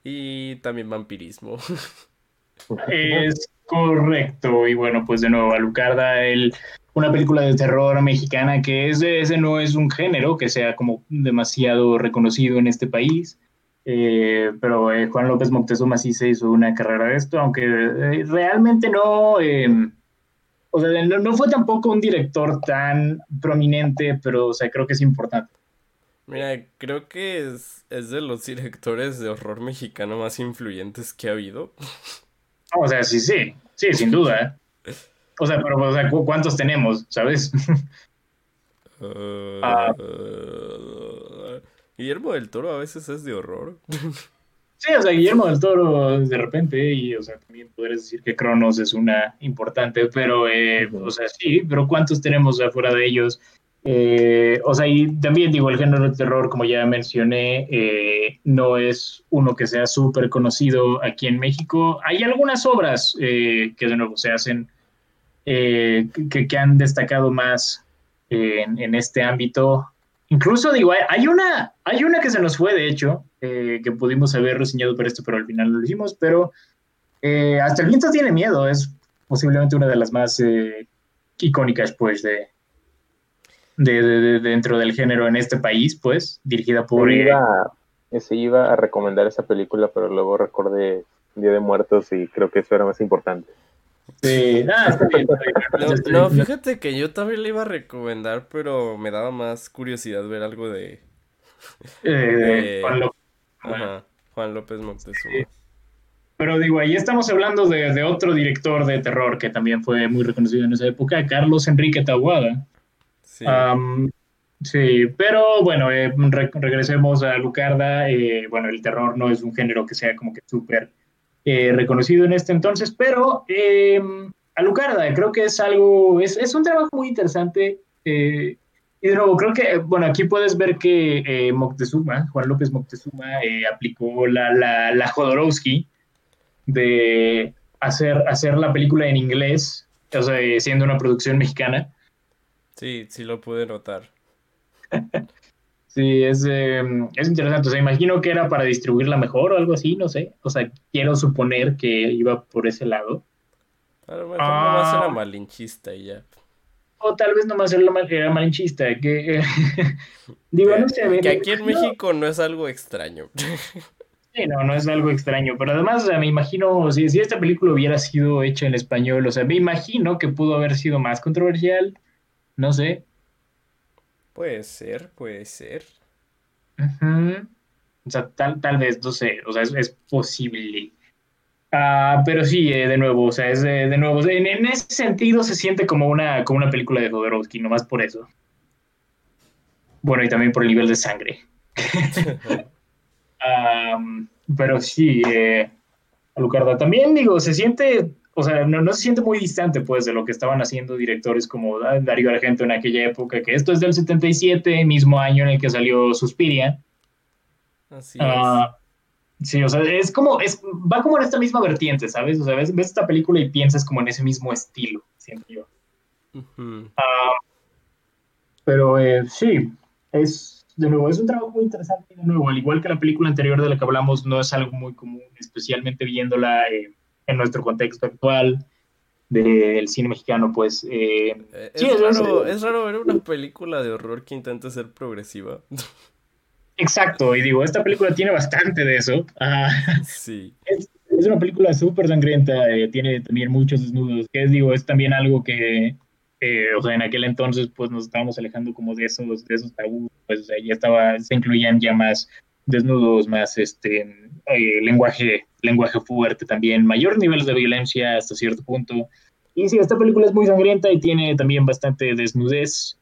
y también vampirismo. Es correcto. Y bueno, pues de nuevo, Alucarda, el, una película de terror mexicana que es, ese no es un género que sea como demasiado reconocido en este país. Eh, pero eh, Juan López Moctezuma sí se hizo una carrera de esto, aunque eh, realmente no, em, o sea, no, fue tampoco un director tan prominente, pero o sea, creo que es importante. Mira, creo que es, es de los directores de horror mexicano más influyentes que ha habido. O sea, sí, sí, sí, sin duda. O sea, pero o sea, ¿cuántos tenemos, sabes? Ah. Guillermo del Toro a veces es de horror. Sí, o sea, Guillermo del Toro de repente, y o sea, también podrías decir que Cronos es una importante, pero, eh, o sea, sí, pero ¿cuántos tenemos afuera de ellos? Eh, o sea, y también digo, el género de terror, como ya mencioné, eh, no es uno que sea súper conocido aquí en México. Hay algunas obras que de nuevo se hacen, que, que, han destacado más en, en este ámbito. Incluso digo, hay una, hay una que se nos fue, de hecho, eh, que pudimos haber reseñado por esto, pero al final no lo hicimos, pero eh, hasta el viento tiene miedo, es posiblemente una de las más eh, icónicas, pues, de, de, dentro del género en este país, pues, dirigida por... Se iba, se iba a recomendar esa película, pero luego recordé Día de Muertos y creo que eso era más importante. Sí, ah, No, fíjate que yo también le iba a recomendar, pero me daba más curiosidad ver algo de. Eh, Juan, López. Montezuma. Pero digo, ahí estamos hablando de, otro director de terror que también fue muy reconocido en esa época, Carlos Enrique Tahuada. Sí. sí, pero bueno, eh, regresemos a Lucarda. Eh, bueno, el terror no es un género que sea como que súper eh, reconocido en este entonces, pero eh, Alucarda creo que es algo, es, es un trabajo muy interesante. Eh, y de nuevo, creo que, bueno, aquí puedes ver que eh, Moctezuma, Juan López Moctezuma, aplicó la, la, la, Jodorowsky de hacer, hacer la película en inglés, o sea, siendo una producción mexicana. Sí, sí lo pude notar. Sí, es, em, es interesante. O sea, imagino que era para distribuirla mejor o algo así, no sé. O sea, quiero suponer que iba por ese lado. A lo mejor nomás era ah. malinchista y ya. O tal vez nomás era, malinchista. Que, digo, no sé. Que aquí en México no es algo extraño. Sí, no, no es algo extraño. Pero además, o sea, me imagino, si, si esta película hubiera sido hecha en español, o sea, me imagino que pudo haber sido más controversial. No sé. Puede ser, puede ser. O sea, tal, tal vez, no sé, o sea, es, posible. Ah, pero sí, eh, de nuevo, o sea, es de, nuevo, en, ese sentido se siente como una, como una película de Jodorowsky, nomás por eso. Bueno, y también por el nivel de sangre. pero sí, eh, Alucarda también, digo, se siente o sea, no, se siente muy distante, pues, de lo que estaban haciendo directores como Darío Argento en aquella época, que esto es del 77, mismo año en el que salió Suspiria. Así ah, Sí, o sea, es como, es, va como en esta misma vertiente, ¿sabes? O sea, ves, esta película y piensas como en ese mismo estilo, siento yo. Ah, pero eh, sí, es, de nuevo, es un trabajo muy interesante. De nuevo, al igual que la película anterior de la que hablamos, no es algo muy común, especialmente viéndola eh, en nuestro contexto actual del cine mexicano, pues... Eh, eh, es, raro, es, raro, ver una película de horror que intente ser progresiva. Exacto, y digo, esta película tiene bastante de eso. Ah, sí. Es, es, una película súper sangrienta, tiene también muchos desnudos, que es, digo, es también algo que eh, o sea, en aquel entonces pues nos estábamos alejando como de esos, de esos tabús, pues o sea, ya estaba, se incluían ya más desnudos, más este eh, lenguaje, lenguaje fuerte también, mayor nivel de violencia hasta cierto punto. Y sí, esta película es muy sangrienta y tiene también bastante desnudez.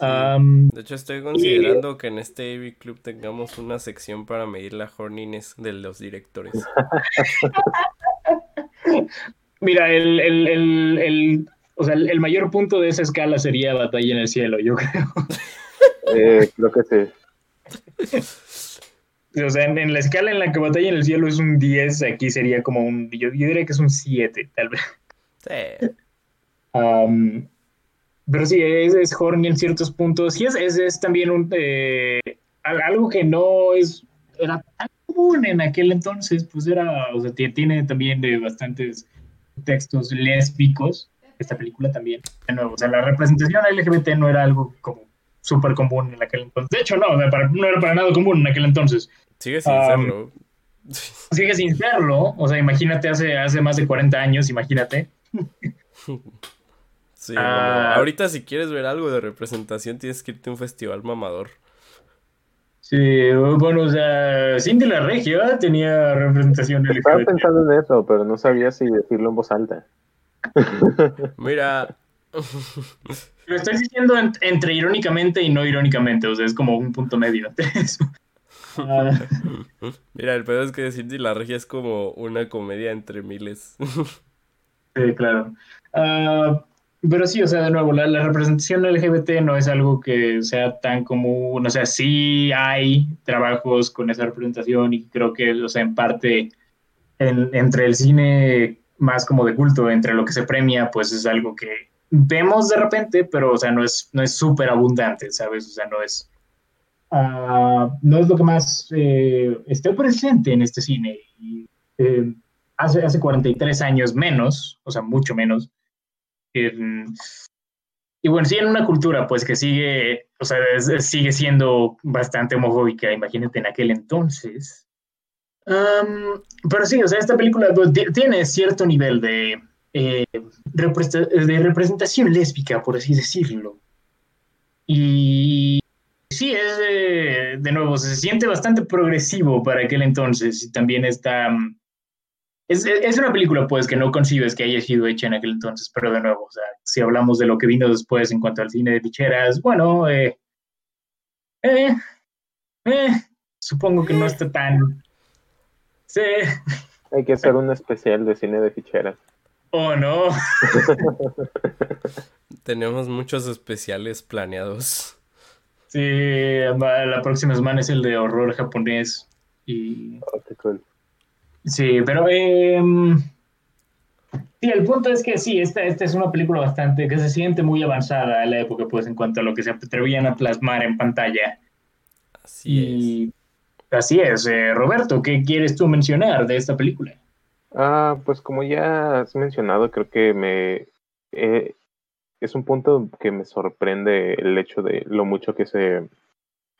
de hecho, estoy considerando que en este AV Club tengamos una sección para medir la horniness de los directores. Mira, el, el, el, o sea, el, mayor punto de esa escala sería Batalla en el Cielo, yo creo. Eh, creo que sí. O sea, en, la escala en la que Batalla en el Cielo es un 10, aquí sería como un. Yo, diría que es un 7, tal vez. Sí. pero sí, es, es horny en ciertos puntos. Y es, es, también un, eh, algo que no es era tan común en aquel entonces, pues era, o sea, tiene también de bastantes textos lésbicos esta película también. De nuevo, o sea, la representación LGBT no era algo como súper común en aquel entonces. De hecho, no, no era para nada común en aquel entonces. Sigue sin serlo. Sigue sin serlo. O sea, imagínate hace, hace más de 40 años, imagínate. Sí, ah. ahorita si quieres ver algo de representación tienes que irte a un festival mamador. Sí, bueno, o sea, Cindy la Regia tenía representación. Estaba pensando en eso, pero no sabía si decirlo en voz alta. Mira. Lo estoy diciendo entre irónicamente y no irónicamente, o sea, es como un punto medio ah. Mira, el pedo es que Cindy la regia es como una comedia entre miles. sí, claro. Ah, pero sí, o sea, de nuevo, la, representación LGBT no es algo que sea tan común, o sea, sí hay trabajos con esa representación y creo que, o sea, en parte entre el cine más como de culto entre lo que se premia, pues es algo que vemos de repente, pero, o sea, no es no es súper abundante, ¿sabes? O sea, no es, uh, no es lo que más eh, esté presente en este cine. Y, eh, hace, hace 43 años menos, o sea, mucho menos. y bueno, sí, en una cultura, pues que sigue, o sea, sigue siendo bastante homofóbica, imagínate en aquel entonces pero sí, o sea, esta película tiene cierto nivel de, eh, de representación lésbica, por así decirlo. Y sí, es de, nuevo, se siente bastante progresivo para aquel entonces y también está... Es, es, una película, pues, que no concibes que haya sido hecha en aquel entonces, pero de nuevo, o sea, si hablamos de lo que vino después en cuanto al cine de ficheras, bueno, eh, eh, eh, supongo que no está tan Sí. Hay que hacer un especial de cine de ficheras. Oh, no. Tenemos muchos especiales planeados. Sí, la próxima semana es el de horror japonés. Y... Oh, sí, pero... Eh, sí, el punto es que sí, esta, esta es una película bastante... que se siente muy avanzada en la época, pues, en cuanto a lo que se atrevían a plasmar en pantalla. Así es. Así es, eh, Roberto, ¿qué quieres tú mencionar de esta película? Ah, pues como ya has mencionado, creo que me eh, es un punto que me sorprende el hecho de lo mucho que se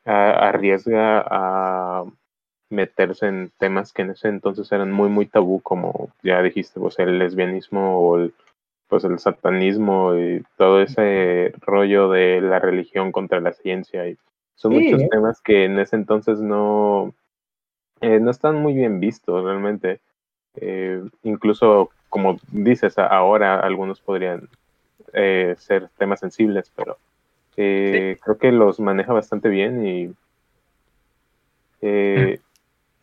arriesga a meterse en temas que en ese entonces eran muy muy tabú, como ya dijiste, pues el lesbianismo o el, pues el satanismo y todo ese rollo de la religión contra la ciencia y son muchos temas que en ese entonces no, eh, no están muy bien vistos realmente. Eh, incluso, como dices, ahora algunos podrían eh, ser temas sensibles, pero creo que los maneja bastante bien y mm.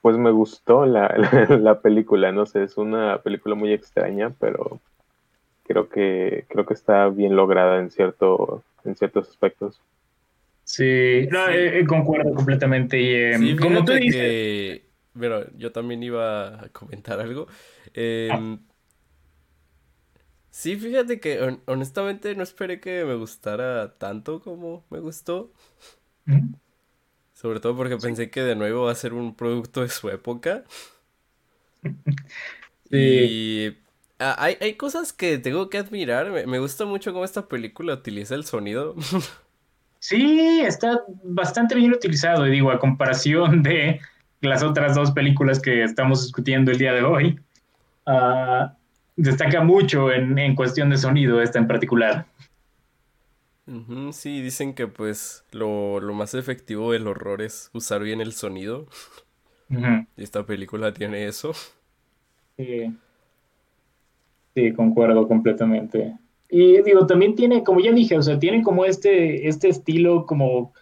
pues me gustó la, la, película, no sé, es una película muy extraña, pero creo que creo que está bien lograda en cierto en ciertos aspectos. Sí, no, eh, eh, concuerdo completamente. Y, em, como tú dices. Que... Pero yo también iba a comentar algo. Em, sí, fíjate que honestamente no esperé que me gustara tanto como me gustó. Sobre todo porque pensé que de nuevo va a ser un producto de su época. Sí. Y ah, hay, hay cosas que tengo que admirar. Me, me gusta mucho cómo esta película utiliza el sonido. Sí, está bastante bien utilizado, y digo, a comparación de las otras dos películas que estamos discutiendo el día de hoy, ah, destaca mucho en, en cuestión de sonido esta en particular. Sí, dicen que pues lo, lo más efectivo del horror es usar bien el sonido. Y esta película tiene eso. Sí. Sí, concuerdo completamente. Y digo, también tiene, como ya dije, o sea, tiene como este, este estilo como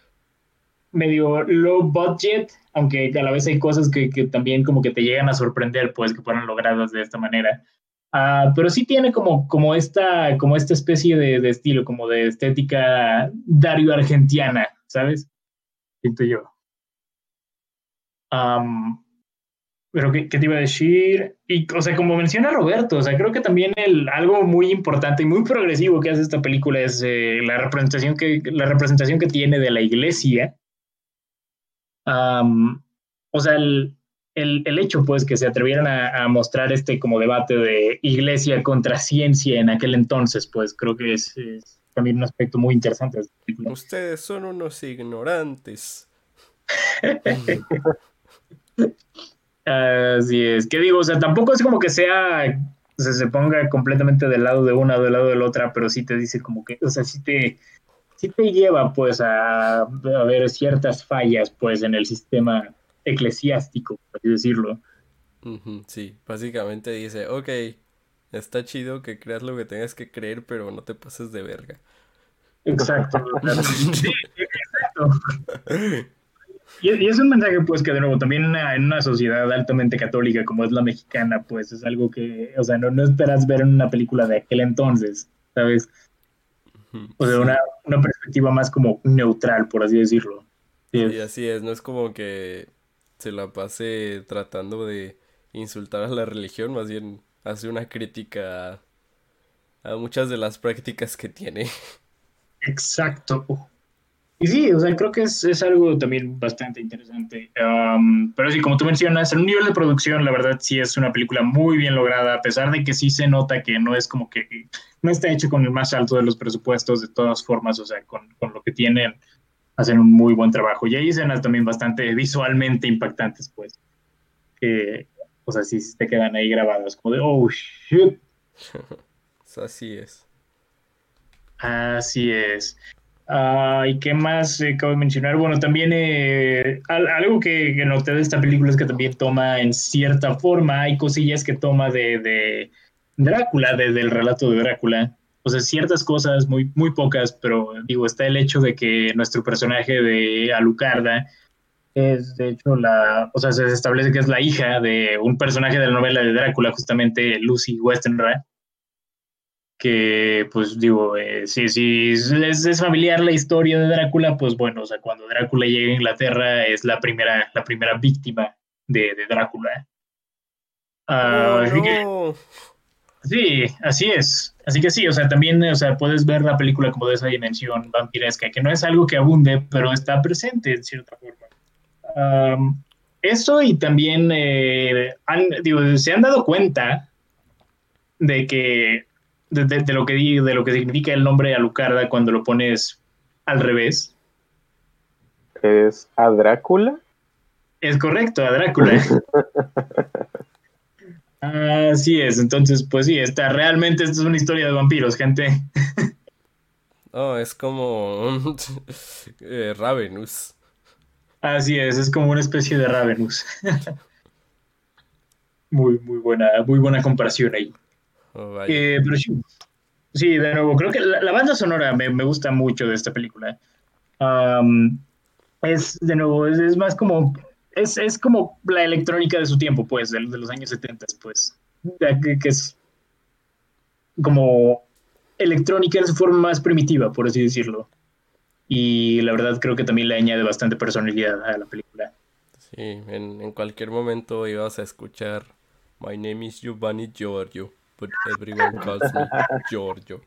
medio low budget, aunque a la vez hay cosas que, que también como que te llegan a sorprender, pues, que fueron logradas de esta manera. Ah, pero sí tiene como, como, esta, como esta especie de, de estilo, como de estética Dario argentiana, ¿sabes? Siento yo. Am, pero ¿qué, qué te iba a decir? Y, o sea, como menciona Roberto, o sea, creo que también el, algo muy importante y muy progresivo que hace esta película es eh, la representación que, la representación que tiene de la iglesia. Am, o sea, el, el, el hecho, pues, que se atrevieran a, a mostrar este como debate de iglesia contra ciencia en aquel entonces, pues, creo que es, es también un aspecto muy interesante. Ustedes son unos ignorantes. Así es, que digo, o sea, tampoco es como que sea, o sea, se ponga completamente del lado de una o del lado de la otra, pero sí te dice como que, o sea, sí te, sí te lleva pues a, a ver ciertas fallas pues en el sistema eclesiástico, por así decirlo. Sí, básicamente dice, ok, está chido que creas lo que tengas que creer, pero no te pases de verga. Exacto. Sí, exacto. Y, es un mensaje, pues, que de nuevo, también en una, en una sociedad altamente católica como es la mexicana, pues, es algo que, o sea, no, no esperas ver en una película de aquel entonces, ¿sabes? O sea, una, una perspectiva más como neutral, por así decirlo. Sí, así es, no es como que se la pase tratando de insultar a la religión, más bien hace una crítica a, muchas de las prácticas que tiene. Exacto. Y sí, o sea, creo que es, es algo también bastante interesante. Um, pero sí, como tú mencionas, en un nivel de producción, la verdad sí es una película muy bien lograda, a pesar de que sí se nota que no es como que no está hecho con el más alto de los presupuestos, de todas formas, o sea, con, con lo que tienen, hacen un muy buen trabajo. Y hay escenas también bastante visualmente impactantes, pues, que, o sea, sí te quedan ahí grabadas, como de, oh, shit. Así es. Así es. Ah, ¿y qué más eh, acabo de mencionar? Bueno, también eh, al- algo que, que noté de esta película es que también toma en cierta forma, hay cosillas que toma de, de Drácula, de- del relato de Drácula. O sea, ciertas cosas, muy, muy pocas, pero digo, está el hecho de que nuestro personaje de Alucarda es, de hecho, la, o sea, se establece que es la hija de un personaje de la novela de Drácula, justamente Lucy Westenra que pues digo, eh, si, si es, es familiar la historia de Drácula, pues bueno, o sea, cuando Drácula llega a Inglaterra es la primera, la primera víctima de, de Drácula. Ah, ¡Oh, así que- no! Sí, así es. Así que sí, o sea, también, o sea, puedes ver la película como de esa dimensión vampiresca, que no es algo que abunde, pero está presente en cierta forma. Am, eso y también, eh, han- digo, se han dado cuenta de que de, de- de lo que di- de lo que significa el nombre Alucarda cuando lo pones al revés. Es a Drácula. Es correcto, a Drácula. Así es, entonces, pues sí, está, realmente esta es una historia de vampiros, gente. Oh, es como eh, Ravenous. Así es, es como una especie de Ravenous. Muy, muy buena, muy buena comparación ahí. Oh, vaya. Eh, pero sí, sí, de nuevo, creo que la, la banda sonora me, me gusta mucho de esta película. Es, de nuevo, es, es más como, es, es como la electrónica de su tiempo, pues, de, de los años 70, pues, que, que es como electrónica en su forma más primitiva, por así decirlo. Y la verdad creo que también le añade bastante personalidad a la película. Sí, en, en cualquier momento ibas a escuchar My name is Giovanni Giorgio, but everyone calls me Giorgio.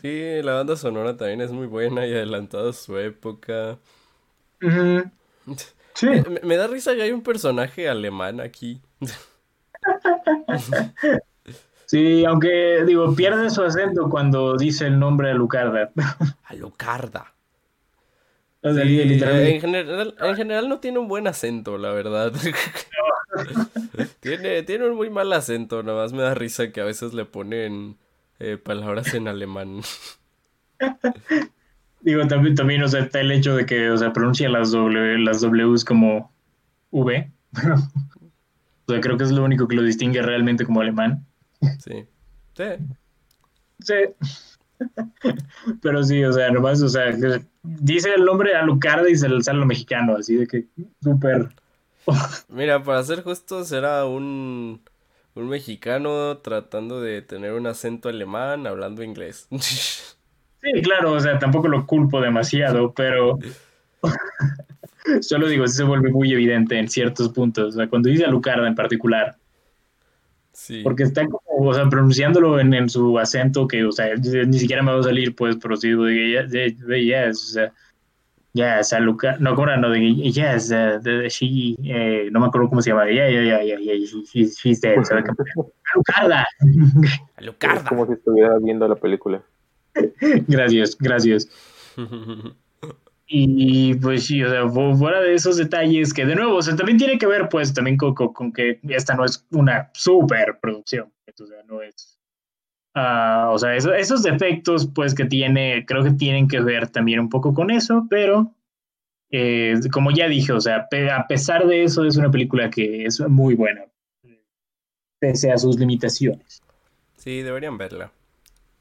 Sí, la banda sonora también es muy buena y adelantada a su época. Sí. Me, me da risa que hay un personaje alemán aquí. Sí, aunque digo, pierde su acento cuando dice el nombre de Lucarda. Alucarda. O sea, Sí, en, general, en general no tiene un buen acento, la verdad. tiene, tiene un muy mal acento, nada más me da risa que a veces le ponen eh, palabras en alemán. Digo, también, también, o sea, está el hecho de que, o sea, pronuncia las, w, las Ws como V. o sea, creo que es lo único que lo distingue realmente como alemán. Sí. Sí. Sí. Pero sí, o sea, nomás, o sea, dice el nombre a Lucarda y se le sale lo mexicano, así de que súper. Mira, para ser justo, será un, un mexicano tratando de tener un acento alemán hablando inglés. Sí, claro, o sea, tampoco lo culpo demasiado, pero solo digo, se vuelve muy evidente en ciertos puntos. O sea, cuando dice a Lucarda en particular, Sí. porque está como, o sea, pronunciándolo en, en su acento que, o sea, ni siquiera me va a salir, pues, pero sí, de yes, o sea, yes, a Lucarda, no, ¿cómo era? No, de yes, uh, the- she, eh, no me acuerdo cómo se llama, yeah, yeah, yeah, yeah, yeah, she- she- she's dead, o sea, a Lucarda. Es Alucarda. como si estuviera viendo la película. Gracias, gracias. Y pues sí, o sea, fu- fuera de esos detalles que de nuevo, o sea, también tiene que ver pues también con, con- con que esta no es una super producción, o sea, no es... ah, o sea, eso- esos defectos pues que tiene, creo que tienen que ver también un poco con eso, pero eh, como ya dije, o sea, pe- a pesar de eso es una película que es muy buena, pese a sus limitaciones. Sí, deberían verla.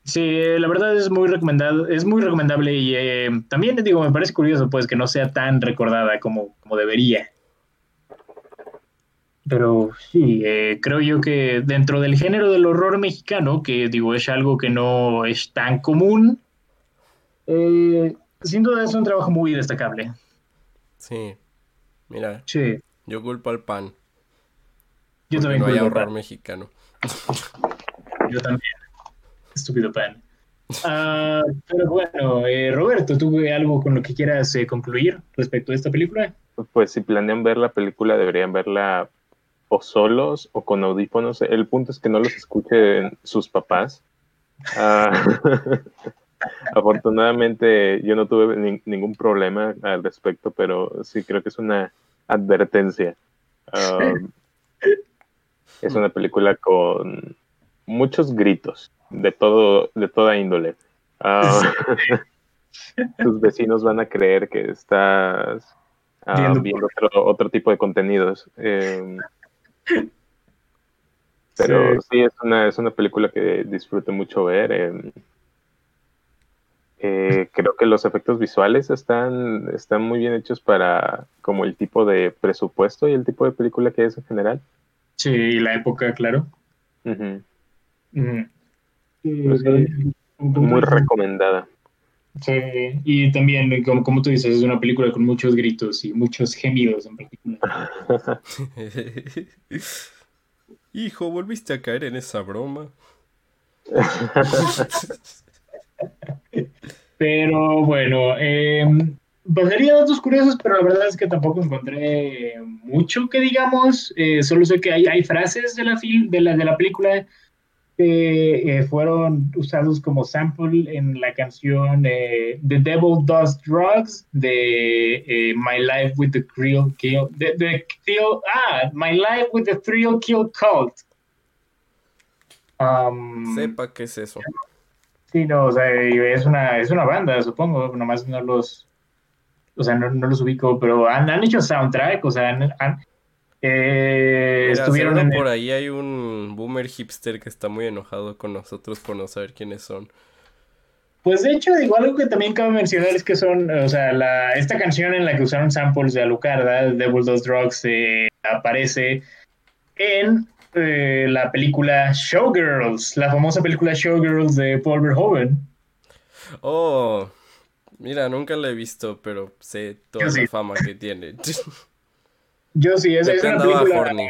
Sí, la verdad es muy recomendado, es muy recomendable y eh, también digo, me parece curioso pues que no sea tan recordada como, como debería. Pero sí, eh, creo yo que dentro del género del horror mexicano, que digo es algo que no es tan común, eh, sin duda es un trabajo muy destacable. Sí. Mira, Sí, yo culpo al pan. yo porque también no hay culpo horror pan. mexicano. Yo también. Estúpido pan. Ah, pero bueno, eh, Roberto, ¿tú algo con lo que quieras eh, concluir respecto a esta película? Pues si planean ver la película, deberían verla o solos o con audífonos. El punto es que no los escuchen sus papás. Ah, afortunadamente yo no tuve ni- ningún problema al respecto, pero sí creo que es una advertencia. Ah, es una película con muchos gritos de todo, de toda índole. Ah, tus vecinos van a creer que estás ah, Viendo viendo otro, otro tipo de contenidos. Eh, pero sí, es, una, es una película que disfruto mucho ver. eh, eh, creo que los efectos visuales están, están muy bien hechos para como el tipo de presupuesto y el tipo de película que es en general. Sí, y la época, claro. Ujú. Pues, Eh, Muy recomendada. Sí, y también, como, como tú dices, es una película con muchos gritos y muchos gemidos en particular. Hijo, volviste a caer en esa broma. Pero bueno, eh, pasaría datos curiosos, pero la verdad es que tampoco encontré mucho que digamos. Eh, solo sé que hay, hay frases de la, fil- de, la, de la película eh, fueron usados como sample en la canción eh, The Devil Does Drugs de eh, My Life with the Thrill Kill. De Thrill- ah, My Life with the Thrill Kill Cult. Um, Sepa qué es eso. Sí, no, o sea, es una, es una banda, supongo, nomás no los, o sea, no, no los ubico, pero han, han hecho soundtrack, o sea, han, han- eh, Mira, estuvieron en por ahí hay un boomer hipster que está muy enojado con nosotros por no saber quiénes son. Pues de hecho, digo, algo que también cabe mencionar es que son, o sea, la, esta canción en la que usaron samples de Alucarda, Devil Does Drugs, eh, aparece en eh, la película Showgirls, la famosa película Showgirls de Paul Verhoeven. Oh, mira, nunca la he visto, pero sé toda Yo sí. la fama que tiene. Yo sí, es, es una película... horny.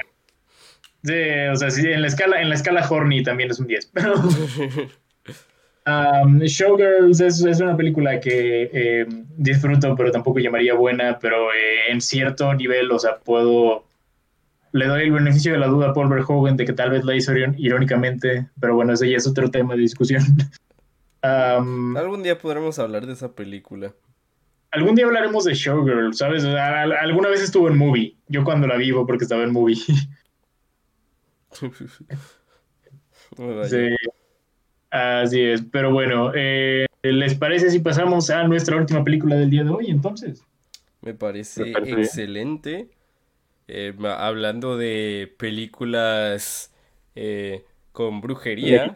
Sí, o sea, sí, en la escala, en la escala Horny también es un 10. Pero, um, Showgirls es, es, una película que eh, disfruto, pero tampoco llamaría buena, pero eh, en cierto nivel, o sea, puedo... Le doy el beneficio de la duda a Paul Verhoeven de que tal vez la hizo irónicamente, pero bueno, ese ya es otro tema de discusión. um, Algún día podremos hablar de esa película. Algún día hablaremos de Showgirl, ¿sabes? alguna vez estuvo en movie. Yo cuando la vivo porque estaba en movie. sí. Así es. Pero bueno, eh, ¿les parece si pasamos a nuestra última película del día de hoy entonces? Me parece, excelente. Eh, hablando de películas eh, con brujería.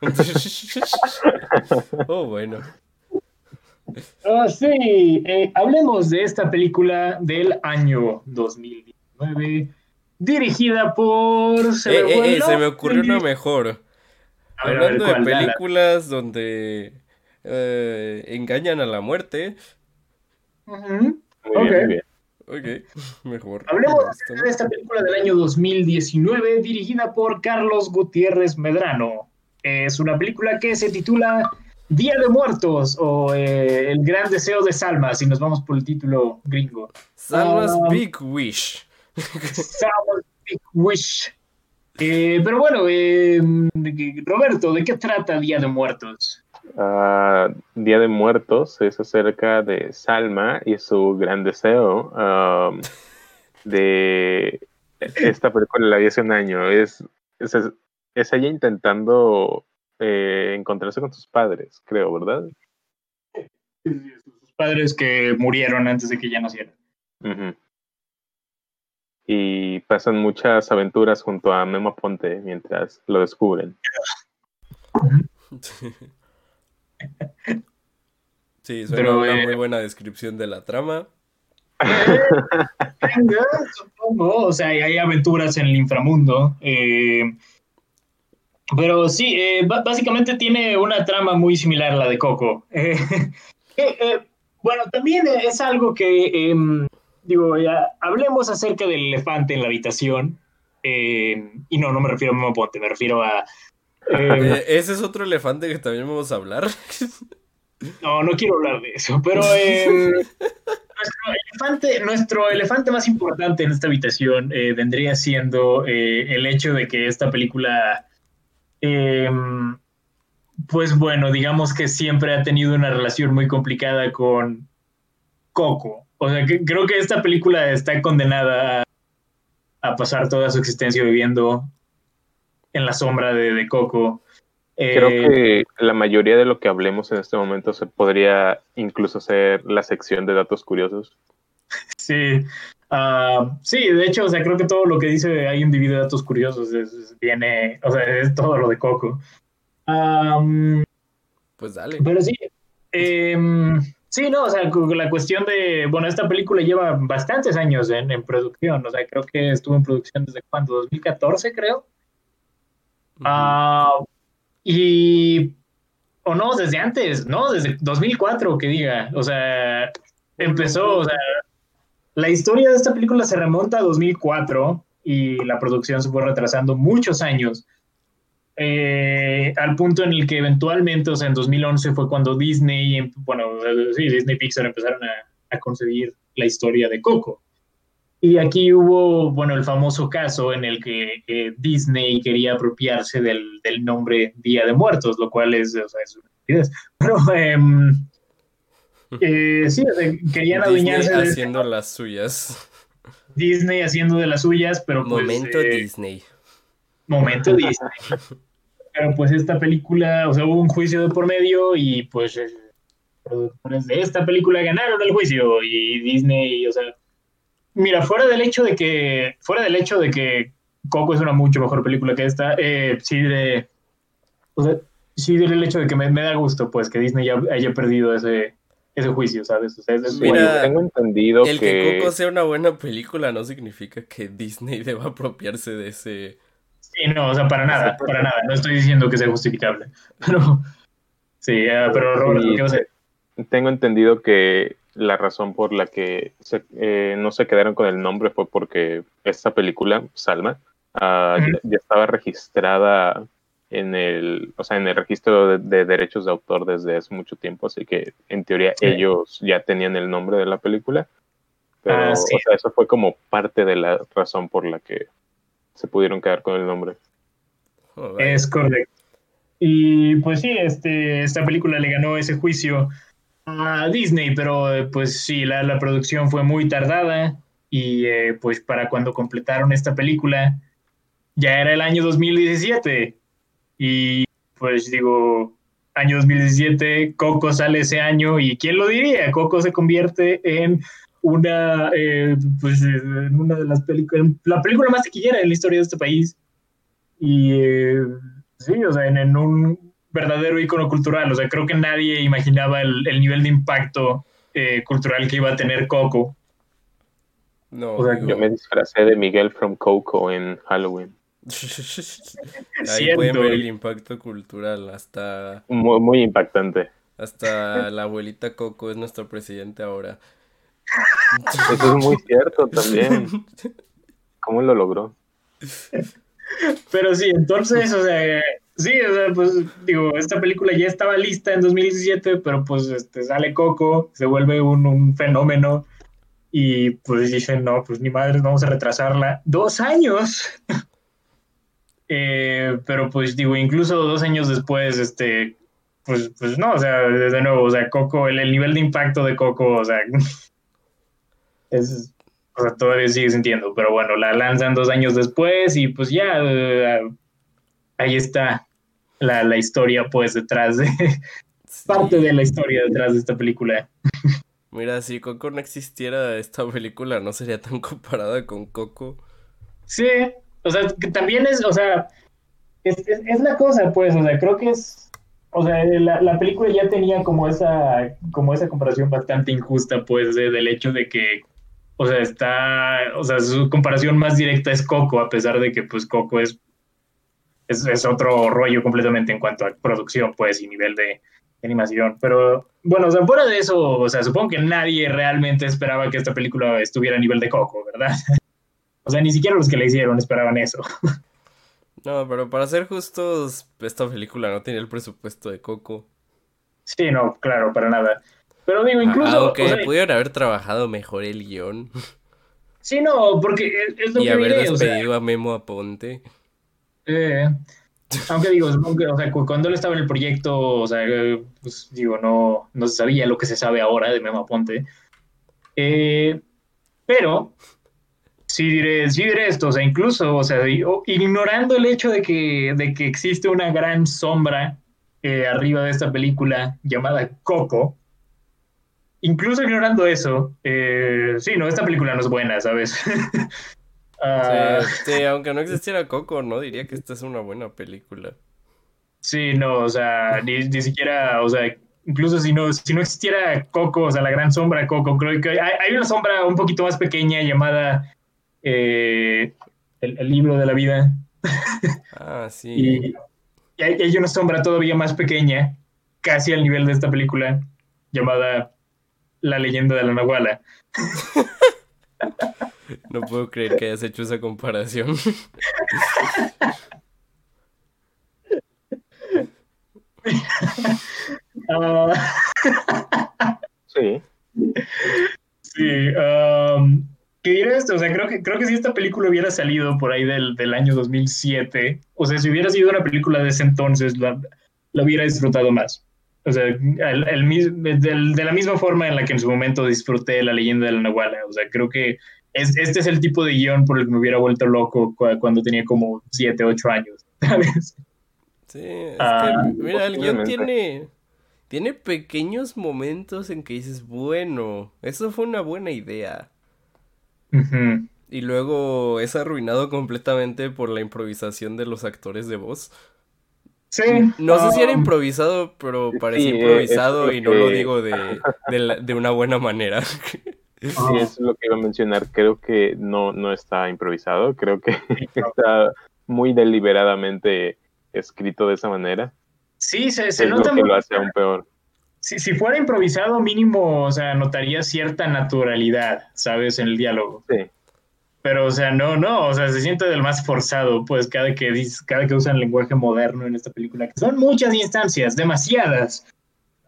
oh, bueno. Oh, sí, eh, hablemos de esta película del año 2019, dirigida por... Se, eh, me, eh, se me ocurrió una mejor. Hablando de películas donde engañan a la muerte. muy bien, Ok, mejor. Hablemos de esta película del año 2019, dirigida por Carlos Gutiérrez Medrano. Es una película que se titula Día de Muertos o eh, El Gran Deseo de Salma, si nos vamos por el título gringo. Salma's ah, Big Wish. Salma's Big Wish. Eh, pero bueno, eh, Roberto, ¿de qué trata Día de Muertos? Uh, Día de Muertos es acerca de Salma y su gran deseo um, de esta película la vi hace un año. Es, es, es ella intentando eh, encontrarse con sus padres, creo, ¿verdad? sus padres que murieron antes de que ella naciera. Y pasan muchas aventuras junto a Memo Ponte mientras lo descubren. Sí, suena una muy eh, buena descripción de la trama. supongo. O sea, hay aventuras en el inframundo. Eh, pero sí, eh, básicamente tiene una trama muy similar a la de Coco. Eh, eh, bueno, también es algo que, em, digo, ya hablemos acerca del elefante en la habitación. Em, y no, no me refiero a Memo Ponte, me refiero a... Em, ese es otro elefante que también vamos a hablar. no, no quiero hablar de eso, pero... Nuestro elefante, nuestro elefante más importante en esta habitación vendría siendo el hecho de que esta película Em, pues bueno, digamos que siempre ha tenido una relación muy complicada con Coco. O sea, que creo que esta película está condenada a, pasar toda su existencia viviendo en la sombra de, Coco. Creo eh, que la mayoría de lo que hablemos en este momento se podría incluso ser la sección de datos curiosos. Sí, Ah, sí, de hecho, o sea, creo que todo lo que dice hay un de datos curiosos viene, o sea, es todo lo de Coco. pues dale. Pero sí, em, sí, no, o sea, la cuestión de, bueno, esta película lleva bastantes años en, producción, o sea, creo que estuvo en producción desde cuándo, 2014 creo. Ah, y, o no, desde antes, ¿no? Desde 2004, que diga, o sea, empezó, o sea, la historia de esta película se remonta a 2004 y la producción se fue retrasando muchos años. Eh, al punto en el que eventualmente, o sea, en 2011 fue cuando Disney, bueno, sí, Disney Pixar empezaron a, a concebir la historia de Coco. Y aquí hubo, bueno, el famoso caso en el que eh, Disney quería apropiarse del, del, nombre Día de Muertos, lo cual es, o sea, es una Pero, eh, eh, sí, querían adueñarse de haciendo las suyas. Disney haciendo de las suyas, pero pues, Momento eh, Disney. Momento Disney. pero pues esta película, o sea, hubo un juicio de por medio y pues los productores de esta película ganaron el juicio y Disney, o sea, mira, fuera del hecho de que, fuera del hecho de que Coco es una mucho mejor película que esta, eh, sí de, o sea, sí del hecho de que me, me da gusto, pues, que Disney ya haya perdido ese, ese juicio, ¿sabes? O sea, Mira, tengo entendido el que... Coco sea una buena película no significa que Disney deba apropiarse de ese... Sí, no, o sea, para nada, para nada. No estoy diciendo que sea justificable. Pero, sí, eh, pero Roberto, ¿qué vas a Tengo entendido que la razón por la que eh, no se quedaron con el nombre fue porque esta película, Salma, ah, ya estaba registrada en el, o sea, en el registro de, de derechos de autor desde hace mucho tiempo, así que en teoría Sí. ellos ya tenían el nombre de la película, pero Ah, sí. o sea, eso fue como parte de la razón por la que se pudieron quedar con el nombre. Es correcto. Y pues sí, este, esta película le ganó ese juicio a Disney, pero pues sí, la, la producción fue muy tardada y eh, pues para cuando completaron esta película ya era el año 2017 y pues digo, año 2017, Coco sale ese año y ¿quién lo diría? Coco se convierte en una, eh, pues, en una de las películas, la película más taquillera en la historia de este país. Y eh, sí, o sea, en, en un verdadero icono cultural. O sea, creo que nadie imaginaba el, el nivel de impacto eh, cultural que iba a tener Coco. No, o sea, digo, Yo me disfracé de Miguel from Coco en Halloween. Ahí Cierto. pueden ver el impacto cultural. Hasta, Muy, muy impactante. hasta la abuelita Coco es nuestra presidente ahora. Eso es muy cierto también. ¿Cómo lo logró? Pero sí, entonces, o sea, sí, o sea, pues digo, esta película ya estaba lista en 2017, pero pues este, sale Coco, se vuelve un, un fenómeno y pues dicen, no, pues ni madres, vamos a retrasarla dos años. Eh, pero pues digo, incluso dos años después, este, pues, pues no, o sea, de nuevo, o sea, Coco, el, el nivel de impacto de Coco, o sea, es, o sea, todavía sigue sintiendo, pero bueno, la lanzan dos años después y pues ya, eh, ahí está la, la historia pues detrás de, Sí. parte de la historia detrás de esta película. Mira, si Coco no existiera, esta película no sería tan comparada con Coco. Sí, o sea, que también es, o sea, es, la cosa, pues, o sea, creo que es, o sea, la, la película ya tenía como esa, como esa comparación bastante injusta, pues, de- del hecho de que, o sea, está, o sea, su comparación más directa es Coco, a pesar de que, pues, Coco es, es, es otro rollo completamente en cuanto a producción, pues, y nivel de animación, pero, bueno, o sea, fuera de eso, o sea, supongo que nadie realmente esperaba que esta película estuviera a nivel de Coco, ¿verdad? O sea, ni siquiera los que la hicieron esperaban eso. No, pero para ser justos, esta película no tenía el presupuesto de Coco. Sí, no, claro, para nada. Pero digo, incluso. Aunque o sea, pudieron haber trabajado mejor el guion sí, no, porque es, es lo y que haber diré, o sea, despedido a Memo Aponte. eh, aunque digo, o sea, cu- cuando él estaba en el proyecto, o sea, eh, pues digo, no, no se sabía lo que se sabe ahora de Memo Aponte. Eh, pero sí diré, sí diré esto, o sea, incluso, o sea, ignorando el hecho de que, de que existe una gran sombra eh, arriba de esta película llamada Coco, incluso ignorando eso, eh, sí, no, esta película no es buena, ¿sabes? Ah, Sí, sí, aunque no existiera Coco, no diría que esta es una buena película. Sí, no, o sea, ni, ni siquiera, o sea, incluso si no, si no existiera Coco, o sea, la gran sombra Coco, creo que hay, hay una sombra un poquito más pequeña llamada eh, el, el libro de la vida. Ah, sí. Y, y hay, hay una sombra todavía más pequeña, casi al nivel de esta película, llamada La leyenda de la Nahuala. No puedo creer que hayas hecho esa comparación. Ah, Sí. Sí, um, ¿qué diré esto? O sea, creo que, creo que si esta película hubiera salido por ahí del, del año 2007, o sea, si hubiera sido una película de ese entonces, la, la hubiera disfrutado más. O sea, el, el del- de la misma forma en la que en su momento disfruté La leyenda de la Nahuala. O sea, creo que es, este es el tipo de guion por el que me hubiera vuelto loco cu- cuando tenía como 7, 8 años, ¿sabes? Sí, es Ah, que, mira, el guion tiene, tiene pequeños momentos en que dices, bueno, eso fue una buena idea. Y luego es arruinado completamente por la improvisación de los actores de voz. Sí. No sé si era um, improvisado, pero parecía Sí, improvisado lo y no lo digo de, de, la- de una buena manera. Sí, es lo que iba a mencionar. Creo que no, no está improvisado. Creo que está muy deliberadamente escrito de esa manera. Sí, se, se Es lo nota que lo mucho. hace aún peor. Si, si fuera improvisado, mínimo, o sea, notaría cierta naturalidad, ¿sabes? En el diálogo. Sí. pero, o sea, no, no, o sea, se siente del más forzado, pues, cada que, cada que usan lenguaje moderno en esta película, son muchas instancias, demasiadas.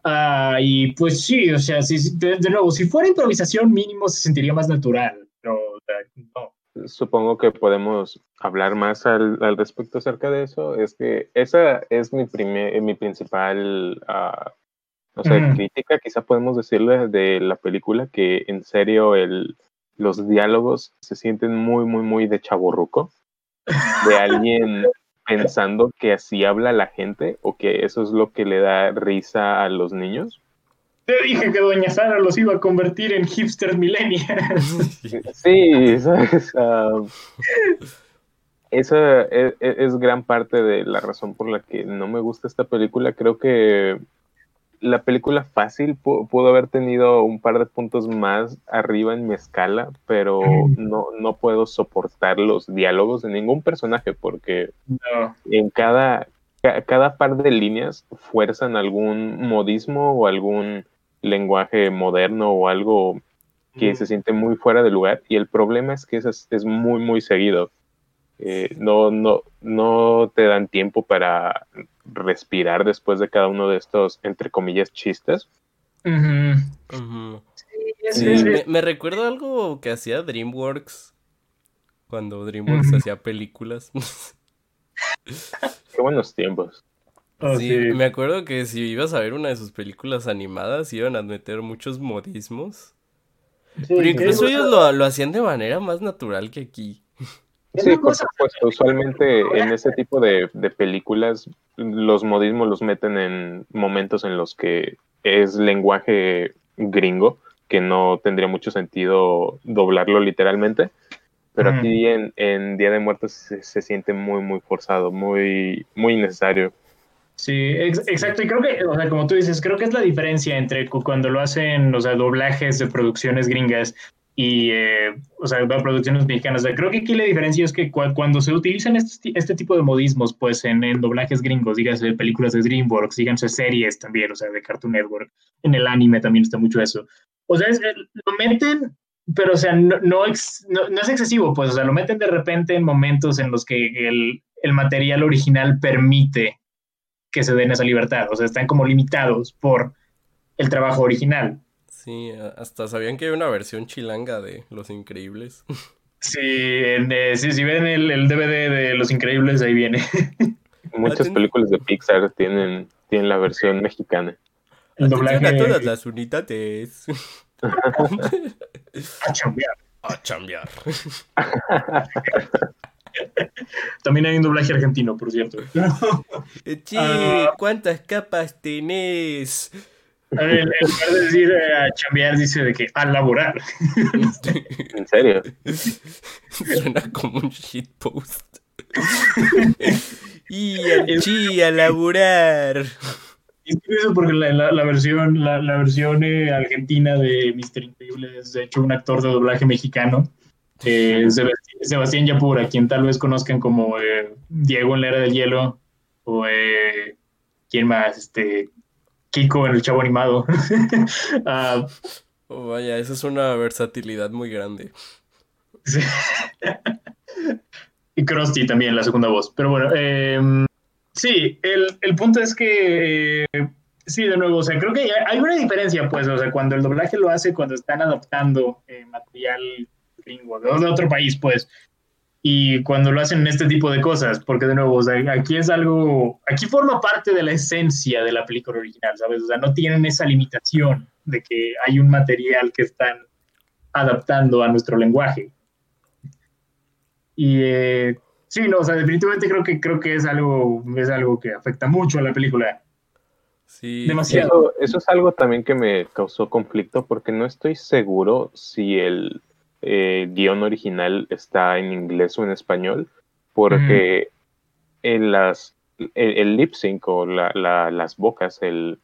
Ah, y pues sí, o sea, si, de, de, nuevo, si fuera improvisación mínimo se sentiría más natural, pero o sea, no. Supongo que podemos hablar más al, al, respecto acerca de eso. Es que esa es mi, primer, mi principal uh, o sea, mm. crítica, quizá podemos decirle de la película que en serio el, los diálogos se sienten muy, muy, muy de chaborruco, de alguien pensando que así habla la gente o que eso es lo que le da risa a los niños. Te dije que Doña Sara los iba a convertir en hipsters millennials. Sí, ¿sabes? Uh, esa es, es, gran parte de la razón por la que no me gusta esta película. Creo que la película fácil pudo haber tenido un par de puntos más arriba en mi escala, pero no, no puedo soportar los diálogos de ningún personaje porque no. en cada, cada par de líneas fuerzan algún modismo o algún lenguaje moderno o algo que mm. se siente muy fuera de lugar y el problema es que es, es muy muy seguido. Eh, no, no, no te dan tiempo para respirar después de cada uno de estos, entre comillas, chistes. Uh -huh. Uh -huh. Sí, sí, me, me, recuerdo algo que hacía DreamWorks cuando DreamWorks uh -huh. hacía películas. Qué buenos tiempos. Oh, sí, sí, me acuerdo que si ibas a ver una de sus películas animadas iban a meter muchos modismos. Pero incluso ellos lo, lo hacían de manera más natural que aquí. Sí, por supuesto. Usualmente en ese tipo de, de, películas los modismos los meten en momentos en los que es lenguaje gringo, que no tendría mucho sentido doblarlo literalmente. Pero mm. aquí en, en, Día de Muertos se, se, siente muy, muy forzado, muy, muy innecesario. Sí, ex exacto. Y creo que, o sea, como tú dices, creo que es la diferencia entre cuando lo hacen, o sea, doblajes de producciones gringas y, eh, o sea, producciones mexicanas. O sea, creo que aquí la diferencia es que cu cuando se utilizan este, este, tipo de modismos, pues en, en doblajes gringos, díganse películas de DreamWorks, díganse series también, o sea, de Cartoon Network, en el anime también está mucho eso. O sea, es, lo meten, pero, o sea, no, no, ex, no, no, es excesivo, pues, o sea, lo meten de repente en momentos en los que el, el material original permite que se den esa libertad, o sea, están como limitados por el trabajo original. Sí, hasta sabían que hay una versión chilanga de Los Increíbles. Sí, en, eh, sí si ven el, el, DVD de Los Increíbles, ahí viene. Muchas películas de Pixar tienen, tienen la versión mexicana. El doblaje a todas las unidades. a chambear. A chambear. También hay un doblaje argentino, por cierto. Che, uh, ¿cuántas capas tenés? En lugar de decir a chambear, dice de que a laborar. ¿En serio? Suena como un shitpost. y a, chi, a laburar. Es curioso porque la, la, la versión, la, la versión eh, argentina de Mr. Increíble es de hecho un actor de doblaje mexicano. Eh, Sebastián Yapura, quien tal vez conozcan como eh, Diego en la Era del Hielo, o eh, quién más, este, Kiko en el Chavo Animado. uh, oh, vaya, esa es una versatilidad muy grande. Sí. y Krusty también, la segunda voz. Pero bueno, eh, sí, el, el, punto es que, eh, sí, de nuevo, o sea, creo que hay una diferencia, pues, o sea, cuando el doblaje lo hace, cuando están adaptando eh, material gringo de otro país, pues, y cuando lo hacen en este tipo de cosas, porque de nuevo, o sea, aquí es algo, aquí forma parte de la esencia de la película original, ¿sabes? O sea, no tienen esa limitación de que hay un material que están adaptando a nuestro lenguaje. Y eh, sí, no, o sea, definitivamente creo que creo que es algo, es algo que afecta mucho a la película. Sí, demasiado. Eso, eso es algo también que me causó conflicto porque no estoy seguro si el eh, guion original está en inglés o en español, porque mm. en las, el, el, lip sync o la, la, las bocas el,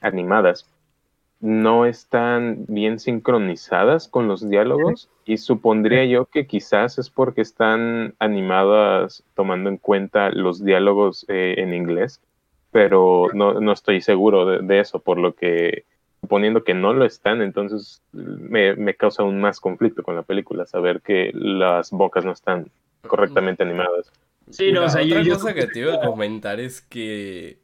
animadas no están bien sincronizadas con los diálogos y supondría yo que quizás es porque están animadas tomando en cuenta los diálogos eh, en inglés, pero no, no estoy seguro de, de, eso, por lo que suponiendo que no lo están, entonces me, me causa aún más conflicto con la película, saber que las bocas no están correctamente animadas. Sí, no, o sea, yo, otra yo- cosa que te iba a comentar es que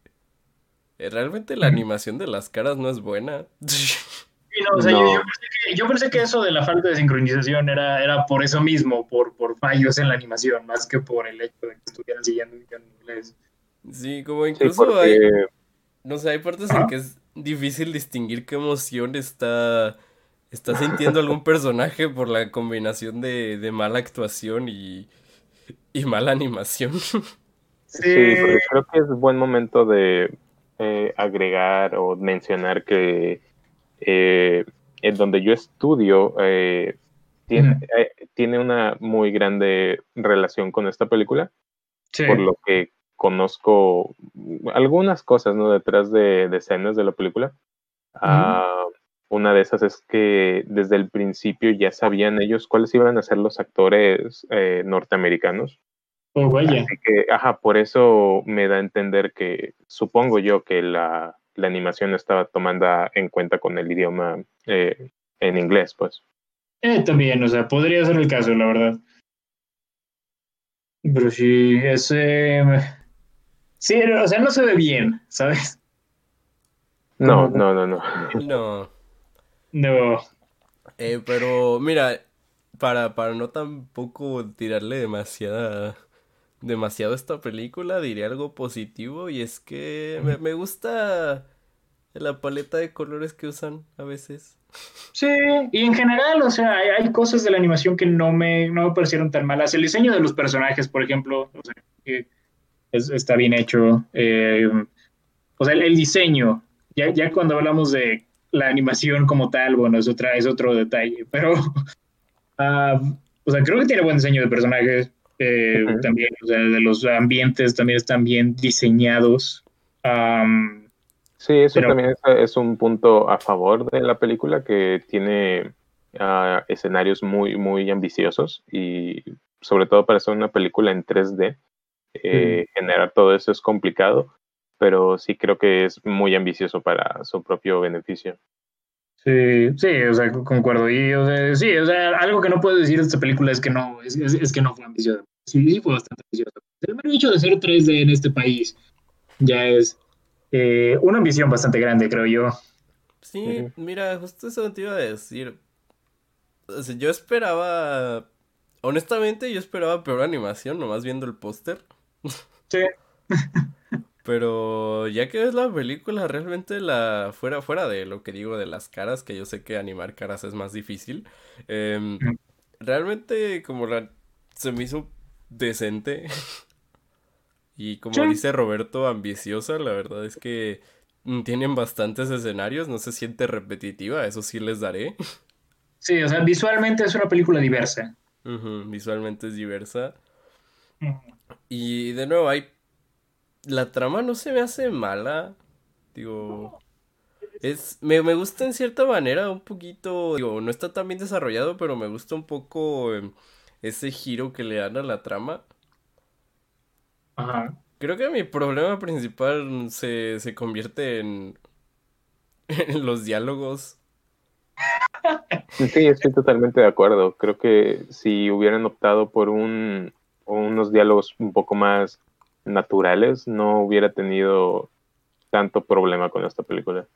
eh, realmente la animación de las caras no es buena. Sí, no, o sea, No. Yo, yo pensé que, yo pensé que eso de la falta de sincronización era, era por eso mismo, por, por fallos en la animación, más que por el hecho de que estuvieran siguiendo en inglés. Sí, como Sí, incluso hay, no sé, hay partes en que es difícil distinguir qué emoción está, está sintiendo algún personaje por la combinación de, de mala actuación y, y mala animación. Sí, porque creo que es buen momento de eh, agregar o mencionar que eh, en donde yo estudio eh, tiene, eh, tiene una muy grande relación con esta película, Sí. por lo que conozco algunas cosas ¿no? detrás de, de escenas de la película. Ah, una de esas es que desde el principio ya sabían ellos cuáles iban a ser los actores eh, norteamericanos. Oh, vaya. Así que, ajá, por eso me da a entender que supongo yo que la, la animación estaba tomando en cuenta con el idioma eh, en inglés, pues. Eh, también, o sea, podría ser el caso, la verdad. Pero sí, ese... Sí, o sea, no se ve bien, ¿sabes? No, no, no, no. No. No. Eh, pero mira, para, para no tampoco tirarle demasiada, demasiado a esta película, diré algo positivo y es que me, me gusta la paleta de colores que usan a veces. Sí, y en general, o sea, hay, hay cosas de la animación que no me, no me parecieron tan malas. El diseño de los personajes, por ejemplo, o sea, que es- está bien hecho. Eh, o sea, el, el diseño, ya, ya cuando hablamos de la animación como tal, bueno, es, otra, es otro detalle, pero, ah, o sea, creo que tiene buen diseño de personajes. eh. También, o sea, de los ambientes también están bien diseñados. Sí, eso Pero- también es, es un punto a favor de la película que tiene ah, escenarios muy, muy ambiciosos y sobre todo para ser una película en 3D, eh, generar todo eso es complicado, pero sí creo que es muy ambicioso para su propio beneficio. Sí, sí, o sea, co- concuerdo. Y, o sea, sí, o sea, algo que no puedo decir de esta película es que no, es, es- es que no fue ambiciosa. Sí, sí fue bastante ambiciosa. El mero hecho de ser 3D en este país ya es eh, una ambición bastante grande, creo yo. Sí, mira, justo eso te iba a decir. O sea, yo esperaba, honestamente, yo esperaba peor animación, nomás viendo el póster. Sí. Pero ya que ves la película, realmente la fuera, fuera de lo que digo de las caras, que yo sé que animar caras es más difícil, em, realmente como la se me hizo decente. Y como Sí. dice Roberto, ambiciosa, la verdad es que tienen bastantes escenarios, no se siente repetitiva, eso sí les daré. Sí, o sea, visualmente es una película diversa. Visualmente es diversa. Y de nuevo, hay. La trama no se me hace mala. Digo. Es. Me, me gusta en cierta manera un poquito. Digo, no está tan bien desarrollado, pero me gusta un poco em, ese giro que le dan a la trama. Ajá. Creo que mi problema principal se, se convierte en. en los diálogos. Sí, estoy totalmente de acuerdo. Creo que si hubieran optado por un, unos diálogos un poco más naturales, no hubiera tenido tanto problema con esta película.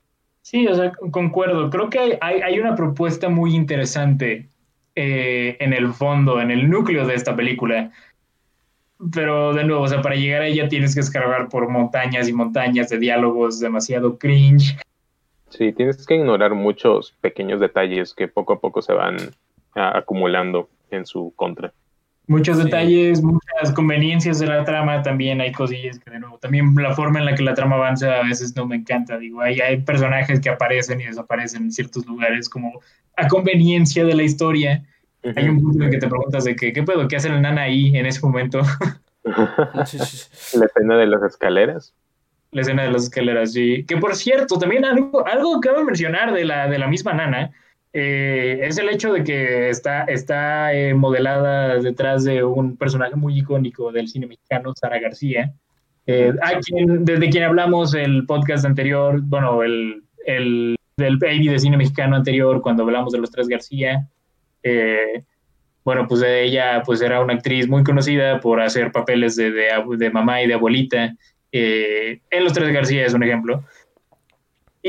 Sí, o sea, concuerdo. Creo que hay, hay, hay una propuesta muy interesante eh, en el fondo, en el núcleo de esta película. Pero de nuevo, o sea, para llegar a ella tienes que escarbar por montañas y montañas de diálogos demasiado cringe. Sí, tienes que ignorar muchos pequeños detalles que poco a poco se van ah, acumulando en su contra. Muchos Sí. detalles, muchas conveniencias de la trama, también hay cosillas que de nuevo, también la forma en la que la trama avanza a veces no me encanta, digo, hay, hay personajes que aparecen y desaparecen en ciertos lugares como a conveniencia de la historia. Hay un punto en que te preguntas de que, qué pedo, qué hace la nana ahí en ese momento, La escena de las escaleras. la escena de las escaleras, sí. Que por cierto, también algo, algo que cabe mencionar de la, de la misma nana, eh, es el hecho de que está, está eh, modelada detrás de un personaje muy icónico del cine mexicano, Sara García, eh, a quien, desde quien hablamos el podcast anterior, bueno, el, el del baby de cine mexicano anterior, cuando hablamos de los tres García. Eh, bueno, pues ella pues era una actriz muy conocida por hacer papeles de, de, mamá y de abuelita. En Los Tres García es un ejemplo.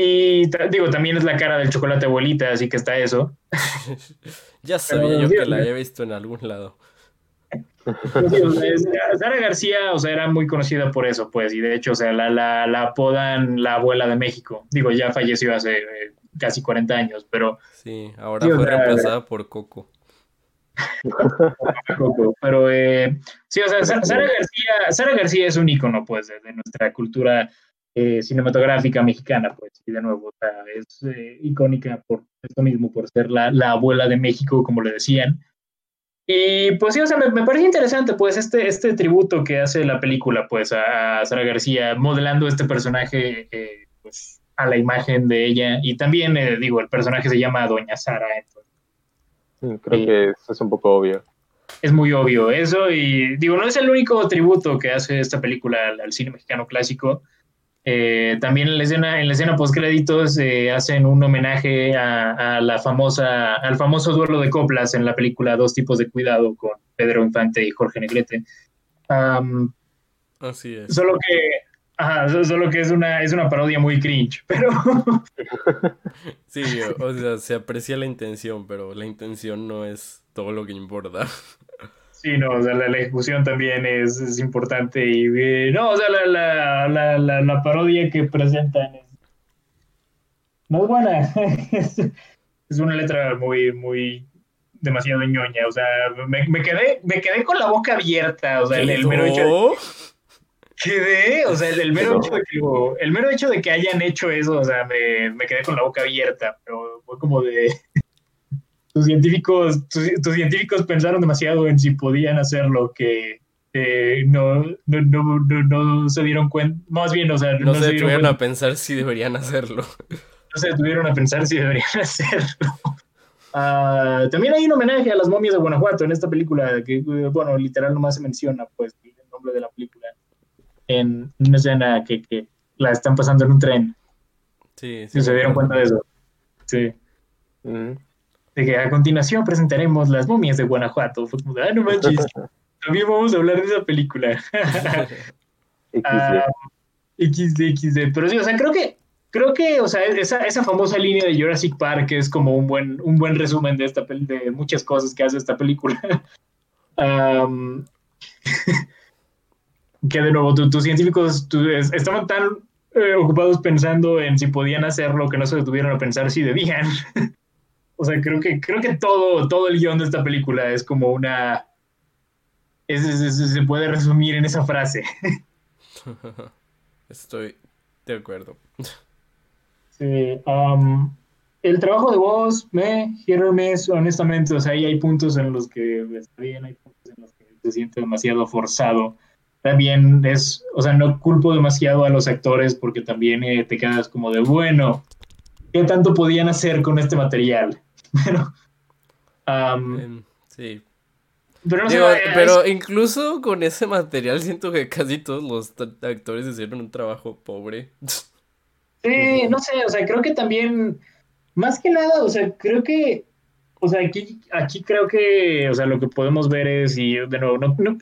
Y digo, también es la cara del chocolate abuelita, así que está eso. ya sabía yo que la había visto en algún lado. Sara García, o sea, era muy conocida por eso, pues, y de hecho, o sea, la, la, apodan la abuela de México. Digo, ya falleció hace eh, casi 40 años, pero... Sí, ahora fue reemplazada por Coco. pero eh, sí, o sea, Sara García, Sara García es un ícono, pues, de, nuestra cultura eh, cinematográfica mexicana, pues, y de nuevo, o sea, es icónica por esto mismo, por ser la, la abuela de México, como le decían. Y pues sí, o sea, me, parece interesante, pues, este, este tributo que hace la película, pues, a, Sara García, modelando este personaje, eh, pues, a la imagen de ella. Y también, eh, digo, el personaje se llama Doña Sara, entonces. creo que eso es un poco obvio. Es muy obvio eso, y digo, no es el único tributo que hace esta película al cine mexicano clásico. Eh, también en la escena, en la escena post créditos eh, hacen un homenaje a, la famosa, al famoso duelo de coplas en la película Dos tipos de cuidado con Pedro Infante y Jorge Negrete. Así es. Solo que, solo que es una, es una parodia muy cringe, pero. sí, o sea, se aprecia la intención, pero la intención no es todo lo que importa. Sí, no, o sea, la, ejecución también es, importante y eh, no, o sea, la, la, la, la, parodia que presentan es muy buena. es, una letra muy, muy demasiado ñoña, o sea, me, me, quedé, me quedé con la boca abierta, o sea, el, mero hecho quedé, o sea, el, mero hecho de que, el mero hecho de que hayan hecho eso, o sea, me, me quedé con la boca abierta, pero fue como de tus científicos, tus, científicos pensaron demasiado en si podían hacer lo que eh, no, no, no, no, se dieron cuenta, más bien, o sea, no, se, detuvieron a pensar si deberían hacerlo. No se detuvieron a pensar si deberían hacerlo. Ah, también hay un homenaje a las momias de Guanajuato en esta película, que, bueno, literal nomás se menciona, pues, el nombre de la película en una escena que, que la están pasando en un tren. Sí, sí. ¿Se dieron cuenta de eso? Sí. Mm que a continuación presentaremos Las momias de Guanajuato. Fue como, ah, no manches, también vamos a hablar de esa película. XD, ah, XD. Pero sí, o sea, creo que, creo que, o sea, esa, esa famosa línea de Jurassic Park es como un buen, un buen resumen de esta de muchas cosas que hace esta película. que de nuevo, tus científicos estaban tan eh, ocupados pensando en si podían hacerlo que no se detuvieron a pensar si debían. O sea, creo que, creo que todo, todo el guion de esta película es como una. se puede resumir en esa frase. Estoy de acuerdo. Sí. Um, el trabajo de voz, me, hero honestamente, o sea, ahí hay puntos en los que está bien, hay puntos en los que se siente demasiado forzado. También es, o sea, no culpo demasiado a los actores porque también eh, te quedas como de, bueno, ¿qué tanto podían hacer con este material? Pero. sí. Pero, incluso con ese material siento que casi todos los actores hicieron un trabajo pobre. Sí, no sé, o sea, creo que también, más que nada, o sea, creo que, o sea, aquí, aquí creo que, o sea, lo que podemos ver es, y de nuevo, no, no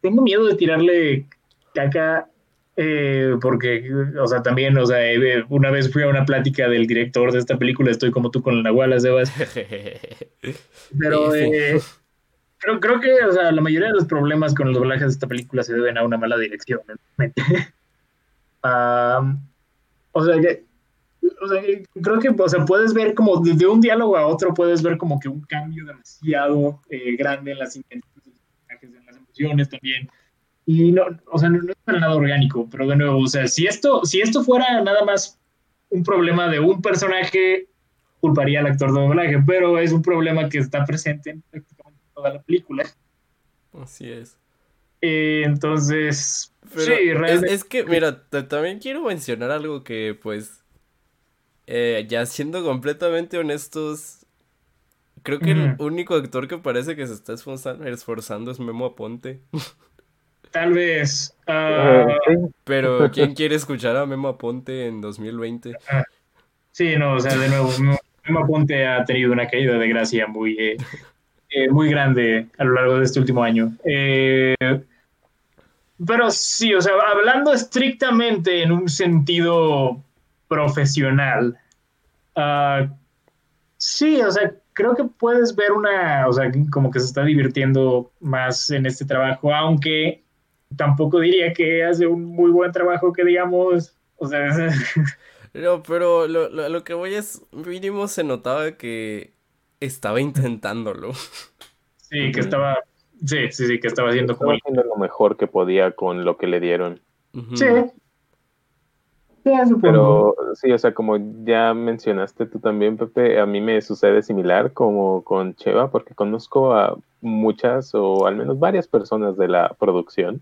tengo miedo de tirarle caca eh, porque, o sea, también, o sea, eh, una vez fui a una plática del director de esta película, estoy como tú con la Nahuala, Sebas. Pero eh, creo, creo que, o sea, la mayoría de los problemas con los doblajes de esta película se deben a una mala dirección. o sea, que, o sea, creo que, o sea, puedes ver como de un diálogo a otro, puedes ver como que un cambio demasiado grande en las intenciones, en las emociones también y no, o sea, no, es para nada orgánico, pero de nuevo, o sea, si esto, si esto fuera nada más un problema de un personaje, culparía al actor de doblaje, pero es un problema que está presente en prácticamente toda la película. Así es. Eh, entonces, sí, realmente... es, que, mira, también quiero mencionar algo que, pues, eh, ya siendo completamente honestos, creo que el único actor que parece que se está esforzando, esforzando es Memo Aponte. Tal vez. Ah, Pero, ¿quién quiere escuchar a Memo Aponte en 2020? Sí, no, o sea, de nuevo, Memo Aponte ha tenido una caída de gracia muy, eh, eh, muy grande a lo largo de este último año. Eh, pero sí, o sea, hablando estrictamente en un sentido profesional, ah, sí, o sea, creo que puedes ver una, o sea, como que se está divirtiendo más en este trabajo, aunque tampoco diría que hace un muy buen trabajo que digamos, o sea... No, pero lo, lo, que voy es, mínimo se notaba que estaba intentándolo. Sí, que estaba, sí, sí, sí, que estaba haciendo como... haciendo lo mejor que podía con lo que le dieron. Sí. Pero sí, o sea, como ya mencionaste tú también, Pepe, a mí me sucede similar como con Cheva, porque conozco a muchas o al menos varias personas de la producción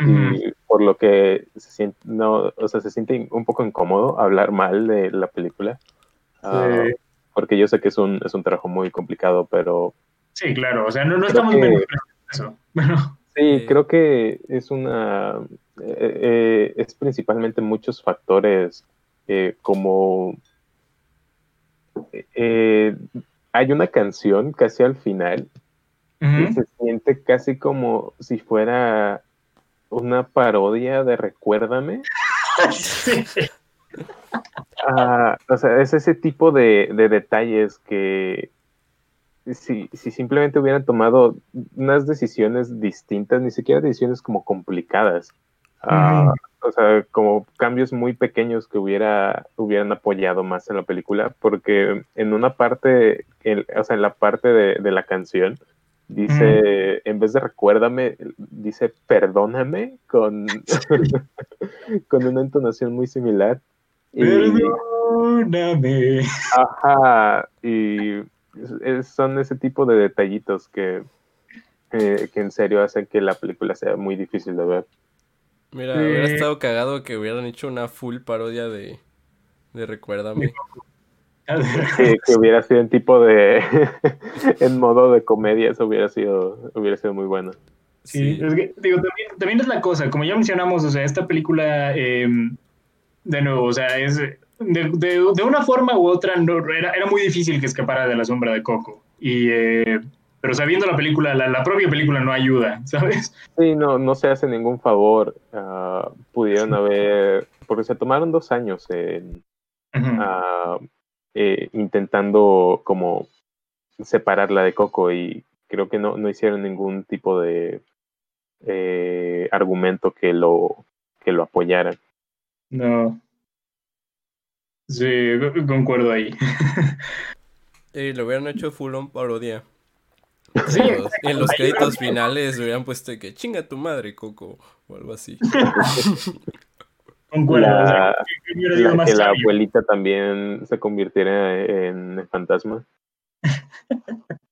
y por lo que se siente, no, o sea, se siente un poco incómodo hablar mal de la película. Ah, porque yo sé que es un, es un trabajo muy complicado, pero... Sí, claro, o sea, no, no estamos que, eso. Sí, creo que es una... Eh, eh, es principalmente muchos factores eh, como... hay una canción casi al final que se siente casi como si fuera una parodia de Recuérdame. Ah, o sea, es ese tipo de, detalles que si, si, simplemente hubieran tomado unas decisiones distintas, ni siquiera decisiones como complicadas, ah, o sea, como cambios muy pequeños que hubiera, hubieran apoyado más en la película, porque en una parte, o sea, en la parte de la canción, Dice, en vez de recuérdame, dice perdóname con, con una entonación muy similar. Perdóname. Ajá, y son ese tipo de detallitos que, que en serio hacen que la película sea muy difícil de ver. Mira, hubiera estado cagado que hubieran hecho una full parodia de, de Recuérdame. que, hubiera sido en tipo de en modo de comedia eso hubiera sido hubiera sido muy bueno. Sí, digo también, es la cosa como ya mencionamos o sea esta película em, de nuevo o sea es de, de, una forma u otra no, era, era, muy difícil que escapara de la sombra de Coco. Y eh, pero sabiendo la película la, la, propia película no ayuda sabes sí no no se hace ningún favor uh, pudieron haber porque se tomaron dos años en eh, intentando como separarla de Coco y creo que no, no hicieron ningún tipo de eh, argumento que lo, que lo apoyara. No. Sí, concuerdo ahí. Lo hubieran hecho full on parodia. Sí, en los créditos finales hubieran puesto que chinga tu madre, Coco, o algo así. La, que, la abuelita también se convirtiera en fantasma.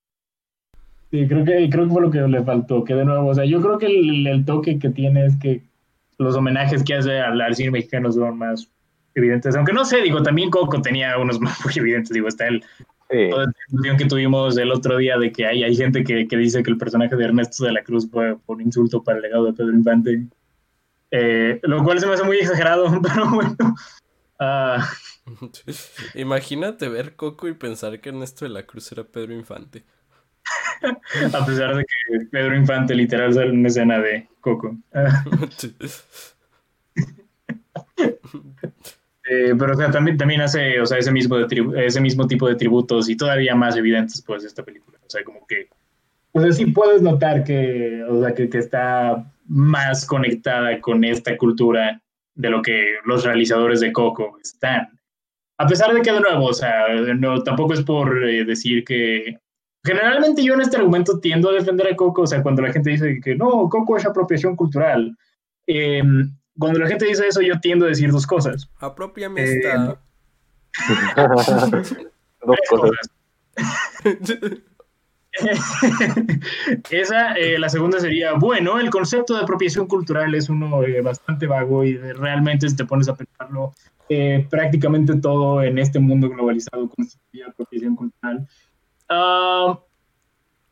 Sí, creo que, creo que fue lo que le faltó, que de nuevo, o sea, yo creo que el, toque que tiene es que los homenajes que hace al, cine mexicano son más evidentes, aunque no sé, digo, también Coco tenía unos más muy evidentes, digo, está el, toda la discusión que tuvimos el otro día de que hay, hay gente que, que dice que el personaje de Ernesto de la Cruz fue por insulto para el legado de Pedro Infante, eh, lo cual se me hace muy exagerado, pero bueno. Ah. Imagínate ver Coco y pensar que Ernesto de la Cruz era Pedro Infante. A pesar de que Pedro Infante literal sale en una escena de Coco. Eh, pero o sea, también, también hace o sea, ese, mismo ese mismo tipo de tributos y todavía más evidentes pues esta película. O sea, como que o sea, sí puedes notar que, o sea, que, que, está más conectada con esta cultura de lo que los realizadores de Coco están. A pesar de que, de nuevo, o sea, no, tampoco es por eh, decir que... Generalmente yo en este argumento tiendo a defender a Coco, o sea, cuando la gente dice que no, Coco es apropiación cultural. Em, cuando la gente dice eso, yo tiendo a decir dos cosas. Apropiame eh, esta. dos cosas. Esa, eh, la segunda sería, bueno, el concepto de apropiación cultural es uno eh, bastante vago y realmente si te pones a pensarlo, eh, prácticamente todo en este mundo globalizado constituye apropiación cultural. Ah,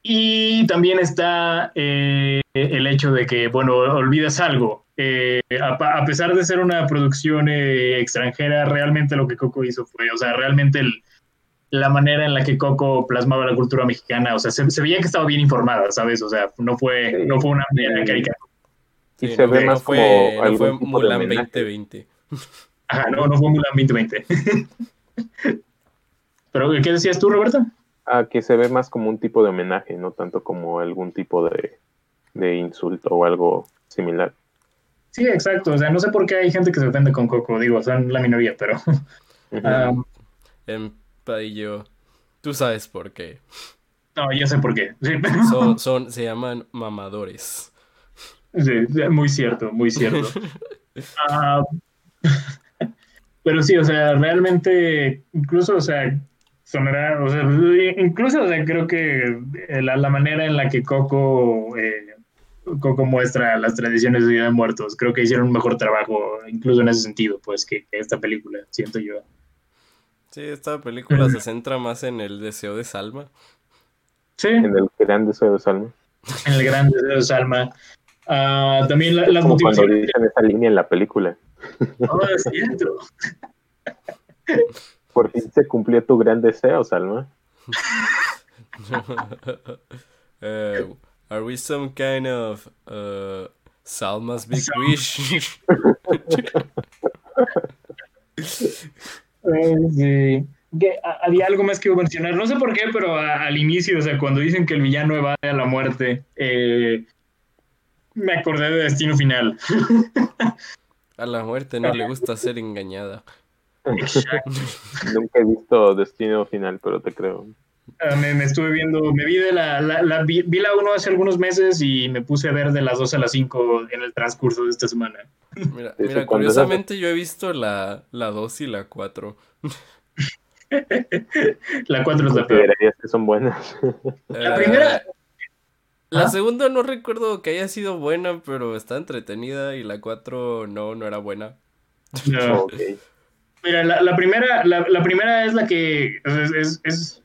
Y también está eh, el hecho de que, bueno, olvidas algo. Eh, a, a, pesar de ser una producción eh, extranjera, realmente lo que Coco hizo fue, o sea, realmente el, la manera en la que Coco plasmaba la cultura mexicana, o sea, se, se veía que estaba bien informada, ¿sabes? O sea, no fue, sí. no fue una caricatura. Y se ve más fue, como no fue Mulan 2020. Ajá, no, no fue Mulan 2020. Pero, ¿qué decías tú, Roberto? Ah, que se ve más como un tipo de homenaje, no tanto como algún tipo de, de insulto o algo similar. Sí, exacto. O sea, no sé por qué hay gente que se ofende con Coco. Digo, son la minoría, pero. Uh -huh. um, en Padillo, tú sabes por qué. No, yo sé por qué. Sí. Son, son, se llaman mamadores. Sí, muy cierto, muy cierto. uh, pero sí, o sea, realmente, incluso, o sea, sonará, o sea, incluso, o sea, creo que la, la manera en la que Coco, eh, Coco muestra las tradiciones de Día de Muertos, creo que hicieron un mejor trabajo, incluso en ese sentido, pues, que, que esta película, siento yo. Sí, esta película se centra más en el deseo de Salma. Sí. En el gran deseo de Salma. En el gran deseo de Salma. Uh, también la, las Como cuando dicen esa línea en la película. Oh, es cierto. Por fin se cumplió tu gran deseo, Salma. uh, are we some kind of uh, Salma's big Salma. wish? sí. Que, había algo más que iba a mencionar, no sé por qué, pero a, al inicio, o sea, cuando dicen que el villano evade a la muerte, eh, me acordé de Destino Final. a la muerte no le gusta ser engañada. Nunca he visto Destino Final, pero te creo. Uh, me, me, estuve viendo, me vi de la, la, la vi, vi, la 1 hace algunos meses y me puse a ver de las 2 a las 5 en el transcurso de esta semana. Mira, mira curiosamente yo he visto la, la 2 y la 4. la 4 es la peor. que son buenas. La primera... La ¿Ah? segunda no recuerdo que haya sido buena, pero está entretenida y la 4 no, no era buena. No. okay. Mira, la, la primera, la, la, primera es la que es, es, es,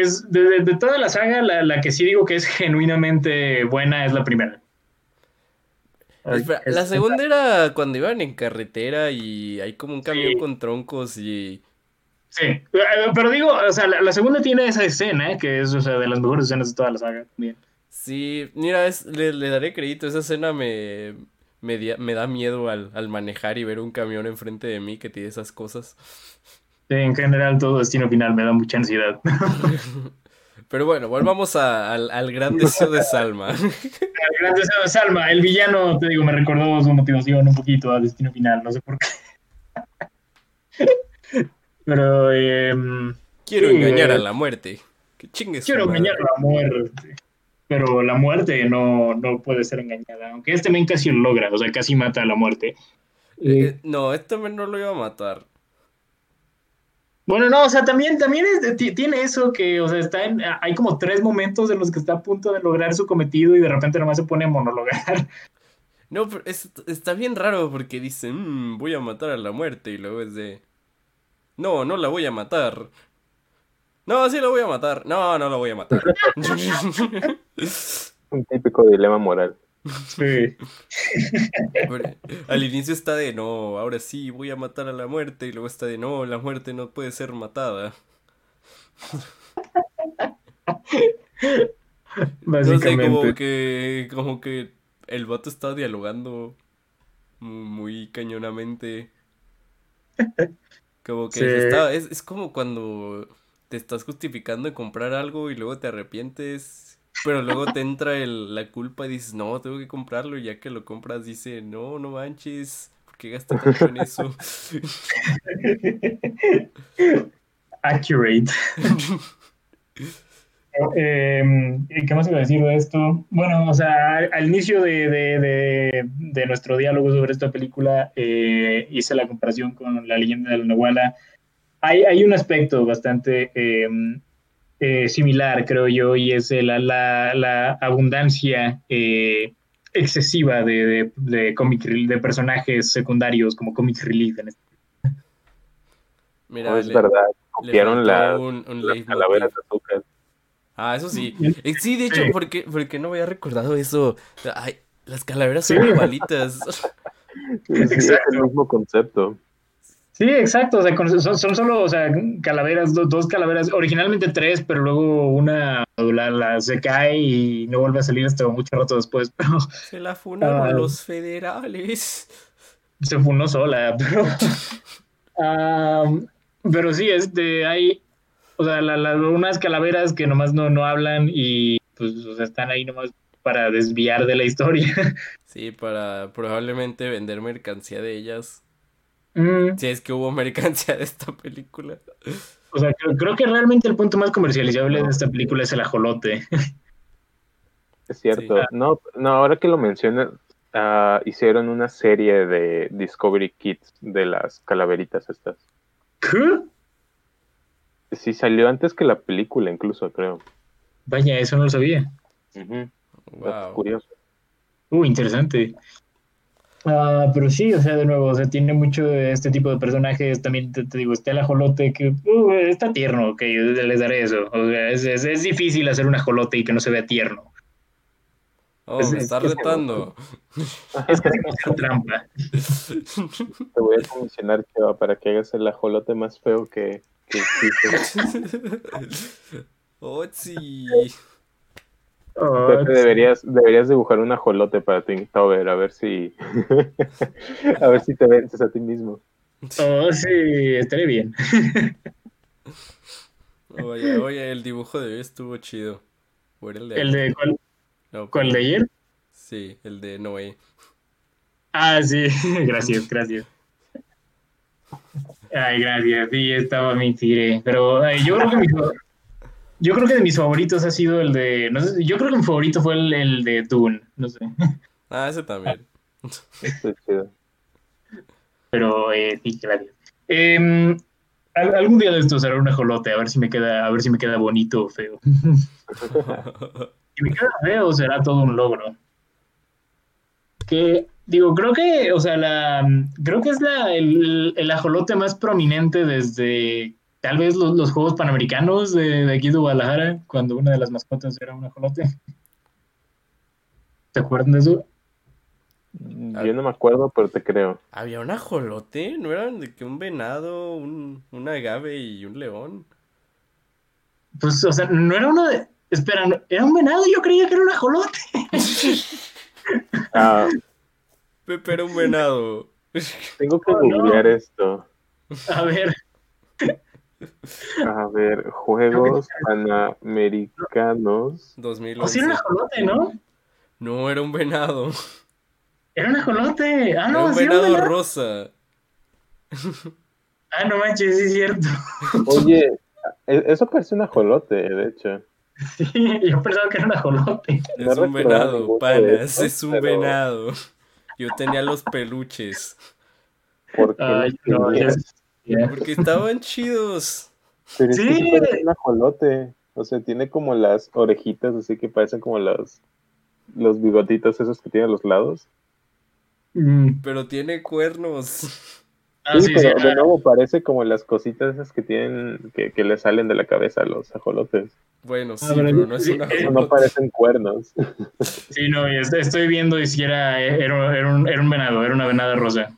es de, de, de, toda la saga, la, la, que sí digo que es genuinamente buena es la primera. Espera, la segunda era cuando iban en carretera y hay como un camión sí. con troncos y... Sí, pero digo, o sea, la, la, segunda tiene esa escena, ¿eh? que es, o sea, de las mejores escenas de toda la saga. Sí, mira, es, le, le, daré crédito, esa escena me, me, me da miedo al, al, manejar y ver un camión enfrente de mí que tiene esas cosas. Sí, en general todo destino final me da mucha ansiedad. Pero bueno, volvamos a, al, al, gran deseo de Salma. El gran deseo de Salma, el villano, te digo, me recordó su motivación un poquito a destino final, no sé por qué. Pero... Eh, quiero sí, engañar eh, a la muerte. Que chingues quiero engañar a la muerte. Pero la muerte no, no puede ser engañada. Aunque este men casi lo logra, o sea, casi mata a la muerte. Eh, no, este men no lo iba a matar. Bueno, no, o sea, también, también es, tiene eso que, o sea, está en, hay como tres momentos en los que está a punto de lograr su cometido y de repente nomás se pone a monologar. No, pero es, está bien raro porque dice, mmm, voy a matar a la muerte y luego es de... No, no la voy a matar. No, sí la voy a matar. No, no la voy a matar. Un típico dilema moral. Sí. Al inicio está de no, ahora sí voy a matar a la muerte y luego está de no, la muerte no puede ser matada. No sé, como que, como que el vato está dialogando muy cañonamente. Como que sí. está, es, es como cuando te estás justificando en comprar algo y luego te arrepientes pero luego te entra el, la culpa y dices, no, tengo que comprarlo. Y ya que lo compras, dice, no, no manches, ¿por qué gasté tanto en eso? Accurate. eh, ¿Qué más iba a decir de esto? Bueno, o sea, al, inicio de, de, de, de, nuestro diálogo sobre esta película, eh, hice la comparación con la leyenda de la Nahuala. Hay, hay un aspecto bastante eh, eh, similar, creo yo, y es la, la, la abundancia eh, excesiva de, de, de, comic, de personajes secundarios como comic relief. En este. Mira, no, es le, verdad, copiaron la, un, un la calavera de azúcar. Ah, eso sí. Eh, Sí, de hecho, Sí. ¿por qué, por qué no había recordado eso? Ay, las calaveras son igualitas. Sí, sí, es el mismo concepto. Sí, exacto. O sea, son, son solo, o sea, calaveras, do- dos calaveras, originalmente tres, pero luego una la, la- se cae y no vuelve a salir hasta mucho rato después. Pero Se la funaron Ah. los federales. se funó sola. Pero, Am, pero sí, este, hay, o sea, la- la- unas calaveras que nomás no, no hablan y pues, o sea, están ahí nomás para desviar de la historia. Sí, para probablemente vender mercancía de ellas. Mm, Si es que hubo mercancía de esta película. o sea, creo, creo que realmente el punto más comercializable de esta película es el ajolote. Es cierto. Sí. No, no, ahora que lo mencionas, ah, hicieron una serie de Discovery Kids de las calaveritas estas. ¿Qué? Sí, salió antes que la película, incluso, creo. Vaya, eso no lo sabía. Wow. Curioso. Uh, interesante. Ah, pero sí, o sea, de nuevo, o sea, tiene mucho de este tipo de personajes. También te, te digo, está el ajolote que uh, está tierno, ok, les daré eso. O sea, es, es, es difícil hacer un ajolote y que no se vea tierno. Oh, Es- me es está que- retando. Es como hacer trampa. Te voy a comisionar, Cheva, para que hagas el ajolote más feo que, que existe. Otzi. Oh, Pepe, deberías, deberías dibujar un ajolote para ti, ver a ver si a ver si te vences a ti mismo. oh, sí, estaré bien. Oye, oye, el dibujo de hoy estuvo chido. ¿O era el de ¿El de cuál, No, cuál de ayer? Sí, el de Noé. Ah, sí, gracias, gracias. Ay, gracias, sí, estaba mi tigre. Pero ay, yo creo que mi, yo creo que de mis favoritos ha sido el de, no sé, yo creo que mi favorito fue el, el de Dune, no sé. Ah, ese también. Chido. Pero eh, sí, gracias. Al- algún día de estos haré un ajolote, a ver si me queda, a ver si me queda bonito o feo. Si me queda feo, será todo un logro. Que, digo, creo que, o sea, la, creo que es la, el, el ajolote más prominente desde tal vez los, los Juegos Panamericanos de, de aquí de Guadalajara, cuando una de las mascotas era un ajolote. ¿Se acuerdan de eso? Yo no me acuerdo, pero te creo. ¿Había un ajolote? ¿No eran de que un venado, un, un agave y un león? Pues, o sea, no era uno de... Espera, no- era un venado, yo creía que era un ajolote. Ah, Pepe era un venado. tengo que no. googlear esto. A ver, A ver, Juegos Panamericanos. o sí era 2011. un ajolote, ¿no? No, era un venado. Era un ajolote. Ah, Era no, un sí era un venado venado. rosa. Ah, no manches, sí es cierto. Oye, e- eso parece un ajolote, de hecho. Sí, yo pensaba que era un ajolote. No Es un venado, panas, es un pero- venado. Yo tenía los peluches. ¿Por qué Ay, no, tenías? Porque estaban chidos. Pero es que Sí. sí parece un ajolote. O sea, tiene como las orejitas, así que parecen como los, los bigotitos esos que tiene a los lados. Mm. Pero tiene cuernos. Ah, sí, sí, sí. pero de nuevo parece como las cositas esas que tienen, que, que le salen de la cabeza a los ajolotes. Bueno, sí, Ah, pero pero no es sí, un eh, No, parecen cuernos. Sí, no, estoy viendo y si era, era, era un, era un venado, era una venada rosa.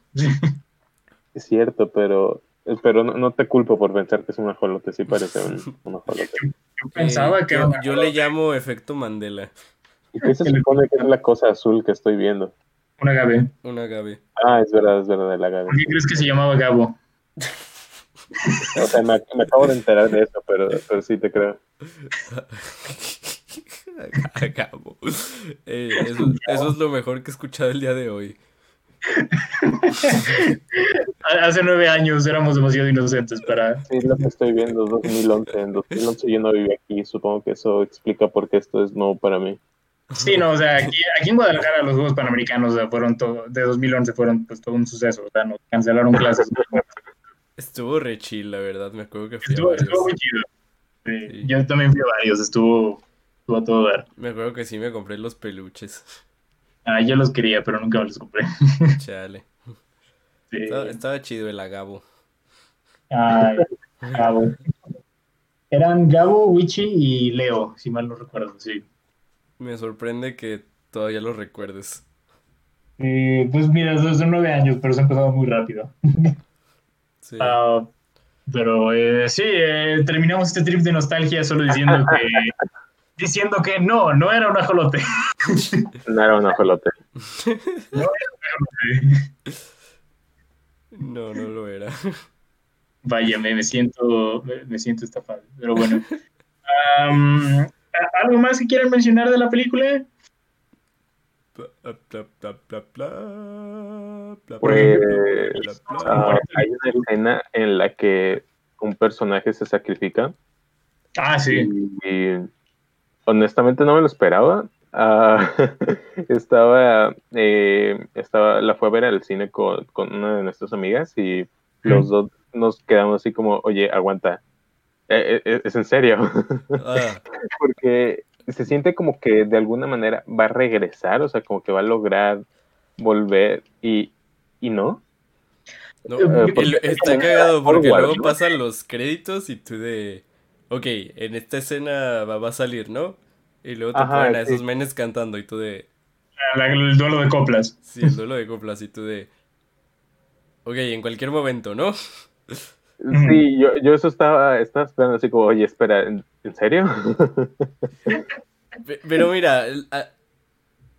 Es cierto, pero, pero no, no te culpo por pensar que es un ajolote, sí parece un, un ajolote. Yo pensaba Eh, que yo, era un yo le llamo efecto Mandela. ¿Y qué se supone que es la cosa azul que estoy viendo? un agave. Un agave. Ah, es verdad, es verdad, el agave. ¿Por qué crees que se llamaba Gabo? O sea, me, me acabo de enterar de eso, pero, pero sí te creo. Agavo. Eh, eso, eso es lo mejor que he escuchado el día de hoy. Ha- Hace nueve años éramos demasiado inocentes para... Sí, es lo que estoy viendo, 2011. En 2011 yo no viví aquí, supongo que eso explica por qué esto es nuevo para mí. Sí, no, o sea, aquí, aquí en Guadalajara los Juegos Panamericanos o sea, fueron todo, de 2011 fueron pues todo un suceso, o sea, nos cancelaron clases. Estuvo re chill, la verdad. Me acuerdo que fui a Estuvo, varios. estuvo muy chido. Sí, Sí. Yo también fui a varios, estuvo, estuvo a todo dar. Me acuerdo que sí me compré los peluches. Ah, yo los quería, pero nunca me los compré. Chale. Sí. Estaba, estaba chido el agavo. Ay, Gabo. Eran Gabo, Wichi y Leo, si mal no recuerdo, sí. Me sorprende que todavía lo recuerdes. Eh, pues mira, desde nueve años, pero se ha empezado muy rápido. Sí. Ah, pero eh, sí, eh, terminamos este trip de nostalgia solo diciendo que diciendo que no, no era un ajolote. No era un ajolote. No, no lo era. Vaya, me, me siento me, me siento estafado. Pero bueno. Am, ¿a- ¿Algo más que quieran mencionar de la película? Pues hay una escena en la que un personaje se sacrifica Ah, sí. y, y honestamente no me lo esperaba. Ah, estaba, eh, estaba, la fue a ver al cine con, con una de nuestras amigas y los dos nos quedamos así como, oye, aguanta, Eh, eh, es en serio, Ah, porque se siente como que de alguna manera va a regresar, o sea, como que va a lograr volver y, y no. no, el- porque- está cagado porque luego pasan los créditos y tú de... Ok, en esta escena va, va a salir, ¿no? Y luego te Ajá, ponen a sí. esos menes cantando y tú de... La- el duelo de coplas. Sí, el duelo de coplas y tú de... Ok, en cualquier momento, ¿no? Sí, yo, yo eso estaba, estaba esperando así como, oye, espera, ¿en, en serio? Pe- Pero mira,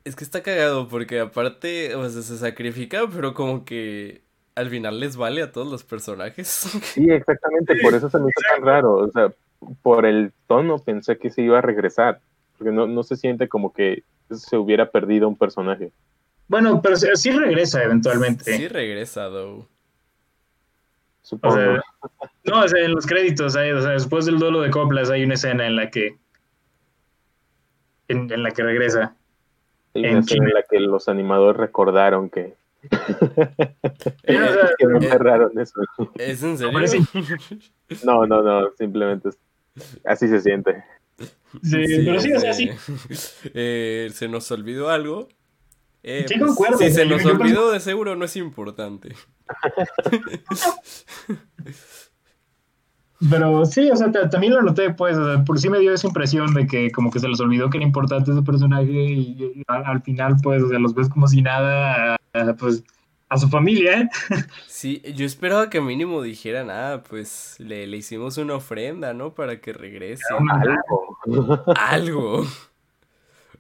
es que está cagado porque aparte, o sea, se sacrifica, pero como que al final les vale a todos los personajes. Sí, exactamente, por eso se me hizo tan raro. O sea, por el tono pensé que se iba a regresar, porque no, no se siente como que se hubiera perdido un personaje. Bueno, pero sí sí regresa eventualmente. Sí regresa, though. Supongo. O sea, no, o sea, en los créditos, hay, o sea, después del duelo de coplas hay una escena en la que en, en la que regresa. Hay en escena la que los animadores recordaron que, Eh, o sea, que no cerraron eso. ¿Es en serio? No, no, no, simplemente es- así se siente. Sí, pero sí, o sea, sí. Eh, se nos olvidó algo. Eh, Sí, pues, concuerdo, si se nos olvidó, de seguro no es importante. Pero sí, o sea, ta- también lo noté, pues, o sea, por sí me dio esa impresión de que como que se les olvidó que era importante ese personaje y, y al, al final, pues, o sea, los ves como si nada, a- a, pues, a su familia. ¿eh? Sí, yo esperaba que mínimo dijeran, ah, pues le, le hicimos una ofrenda, ¿no? Para que regrese. Algo. Algo.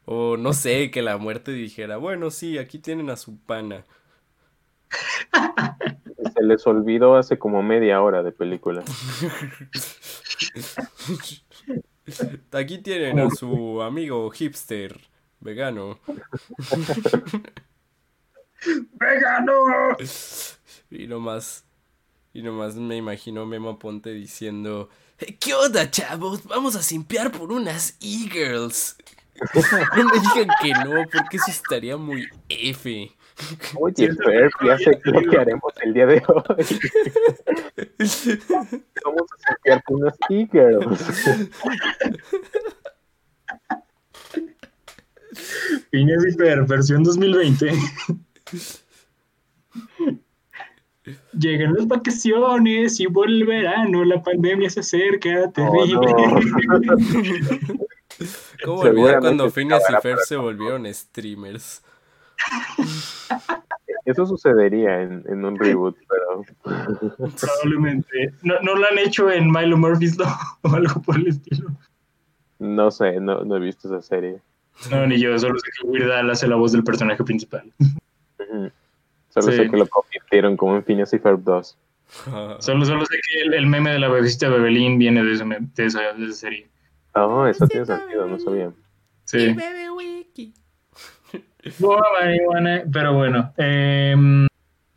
O no sé, que la muerte dijera, bueno, sí, aquí tienen a su pana. Se les olvidó hace como media hora de película. Aquí tienen a su amigo hipster vegano. ¡Vegano! Y nomás, y nomás me imagino Memo Ponte diciendo, ¿qué onda, chavos? Vamos a simpiar por unas e-girls. No me digan que no, porque eso estaría muy F. Oye, Fer, ya sé lo que haremos el día de hoy. Vamos a saquear con unas e-girls. Phineas y Ferb, versión 2020. Llegan las vacaciones y vuelve el verano, la pandemia se acerca, terrible. no. ¿Cómo olvidar cuando Phineas y Fer se volvieron streamers? Eso sucedería en, en un reboot, pero Probablemente. No, no lo han hecho en Milo Murphy's Law o algo por el estilo. no sé, no, no he visto esa serie. No, ni yo, solo sé que Weird Al hace la voz del personaje principal. Solo Sí. sé que lo convirtieron como en Phineas y Ferb 2. Solo, solo sé que el, el meme de la bebecita Bebelín viene de, ese mem- de, esa, de esa serie. Oh, eso tiene sentido, no sabía. Sí. Pero bueno, em,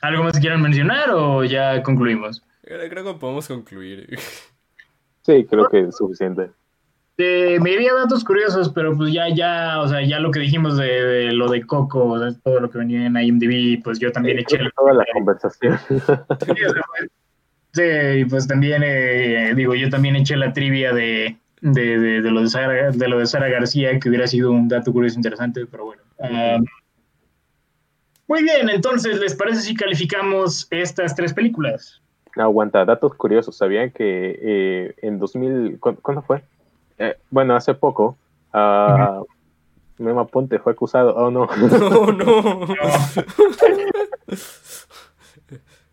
¿algo más que quieran mencionar o ya concluimos? Creo creo que podemos concluir. Sí, creo que es suficiente. Eh, me iría datos curiosos, pero pues ya, ya, o sea, ya lo que dijimos de, de lo de Coco, o sea, todo lo que venía en IMDb, pues yo también Sí, eché el... toda la conversación. Sí, o sea, pues, sí, pues también, eh, digo, yo también eché la trivia de, de, de, de lo de, Sara, de lo de Sara García, que hubiera sido un dato curioso interesante, pero bueno. Ah, muy bien, entonces, ¿les parece si calificamos estas tres películas? Aguanta, datos curiosos. ¿Sabían que eh, en 2000, ¿cu- ¿cuándo fue? Eh, bueno, hace poco, uh, Memo Aponte fue acusado. Oh, no, No, no.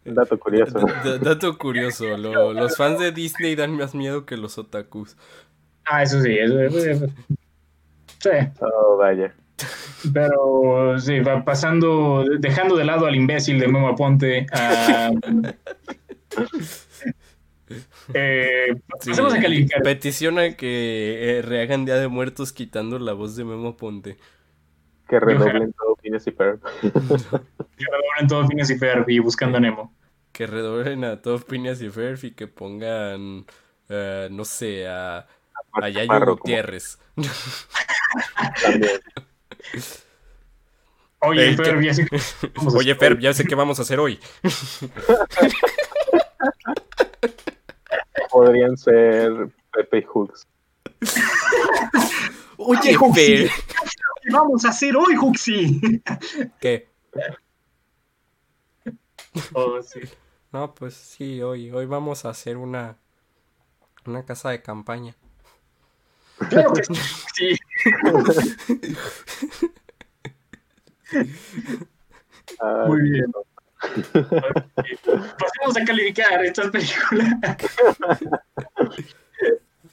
dato curioso. D- dato curioso, lo- los fans de Disney dan más miedo que los otakus. Ah, eso sí, eso, eso- eso- Sí, Oh, vaya. pero sí, va pasando, dejando de lado al imbécil de Memo Aponte. ah, eh, Sí, pasemos a calificar. Peticiona que eh, rehagan Día de Muertos quitando la voz de Memo Ponte. Que redoblen todo Phineas y Ferb. Que redoblen todo Phineas y Ferb y buscando a Nemo. Que redoblen a todos Phineas y Ferb y que pongan, eh, no sé, a, a Yayo Chaparro, como Gutiérrez. también. Oye, ya a Ferb, ya sé qué vamos a hacer hoy. Podrían ser Pepe y Hooks. Oye, Juxi. ¿Qué vamos a hacer hoy, Juxi? ¿Qué? Oh, sí. No, pues sí, hoy, hoy vamos a hacer una, una casa de campaña. Claro que sí. Ay, Muy bien. Pasemos a calificar estas películas.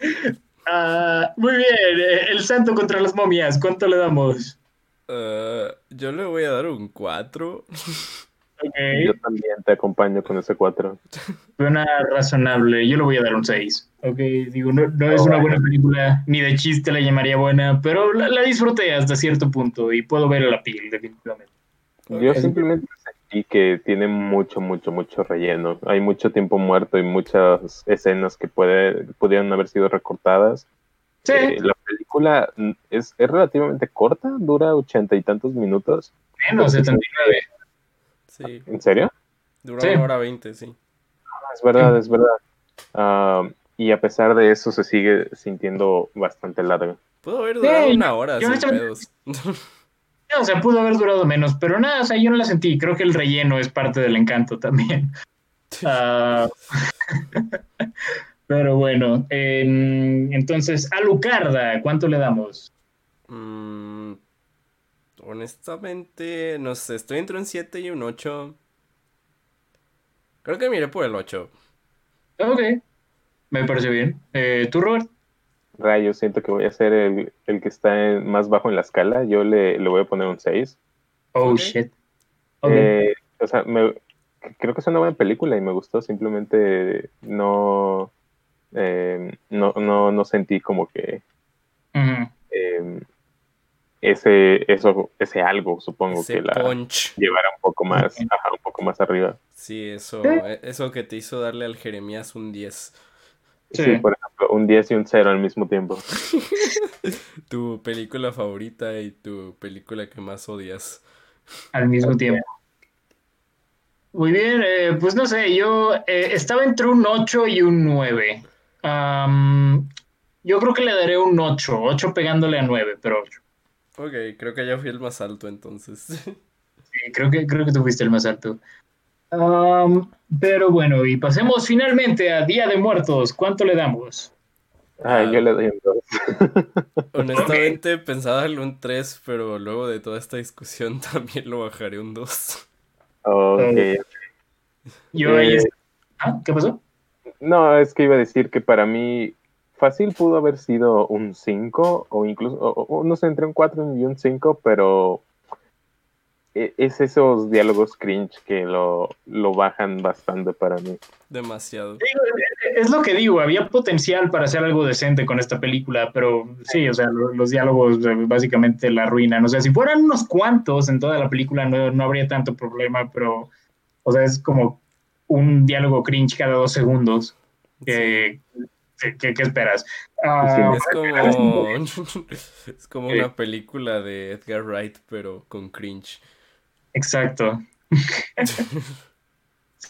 Ah, muy bien, eh, El Santo contra las momias, ¿cuánto le damos? Eh, yo le voy a dar un 4. Ok, Yo también te acompaño con ese 4. suena razonable, yo le voy a dar un 6. Ok, digo, no, no es una buena película, ni de chiste la llamaría buena, pero la, la disfruté hasta cierto punto y puedo ver la piel, definitivamente. Yo simplemente que tiene mucho, mucho, mucho relleno. Hay mucho tiempo muerto y muchas escenas que puede, pudieran haber sido recortadas. Sí, Eh, la película es, es relativamente corta, dura ochenta y tantos minutos. menos 79. Sí, ¿En serio? dura Sí. una hora 20, sí. Es verdad, es verdad. Y a pesar de eso se sigue sintiendo bastante larga. Pudo haber durado Sí, una hora sin honestamente- O sea, pudo haber durado menos, pero nada, o sea, yo no la sentí. Creo que el relleno es parte del encanto también. Ah, pero bueno, em, entonces, a Lucarda, ¿cuánto le damos? Mm, honestamente, no sé, estoy entre un 7 y un 8. Creo que miré por el 8. Ok, me parece bien. Eh, ¿Tú, Robert? Rayo, siento que voy a ser el, el que está en- más bajo en la escala. Yo le, le voy a poner un 6. Oh, shit. Eh, o sea, me- creo que es una buena película y me gustó. Simplemente no, eh, no, no, no sentí como que eh, ese, eso, ese algo, supongo Ese que la punch. llevara un poco más, ajá, un poco más arriba. Sí, eso, Sí. eh, eso que te hizo darle al Jeremías un 10. Sí. Sí, por ejemplo, un 10 y un 0 al mismo tiempo. Tu película favorita y tu película que más odias. al mismo tiempo. Muy bien, eh, pues no sé, yo eh, estaba entre un 8 y un 9. Am, yo creo que le daré un 8, 8 pegándole a 9, pero 8. Ok, creo que ya fui el más alto entonces. Sí, creo que, creo que tú fuiste el más alto. Am, pero bueno, y pasemos finalmente a Día de Muertos. ¿Cuánto le damos? Ah, yo le doy un 2. Honestamente pensaba darle un 3, pero luego de toda esta discusión también lo bajaré un 2. Ok. Yo ahí Eh, es- ¿Ah? ¿Qué pasó? No, es que iba a decir que para mí fácil pudo haber sido un 5 o incluso, o- o- no sé, entre un 4 y un 5, pero es esos diálogos cringe que lo, lo bajan bastante para mí. Demasiado. Es lo que digo, había potencial para hacer algo decente con esta película, pero sí, o sea, lo- los diálogos eh, básicamente la arruinan. O sea, si fueran unos cuantos en toda la película no, no habría tanto problema, pero, o sea, es como un diálogo cringe cada dos segundos. que- que- que- ¿Qué esperas? Ah, Es como, es como una película de Edgar Wright, pero con cringe. Exacto.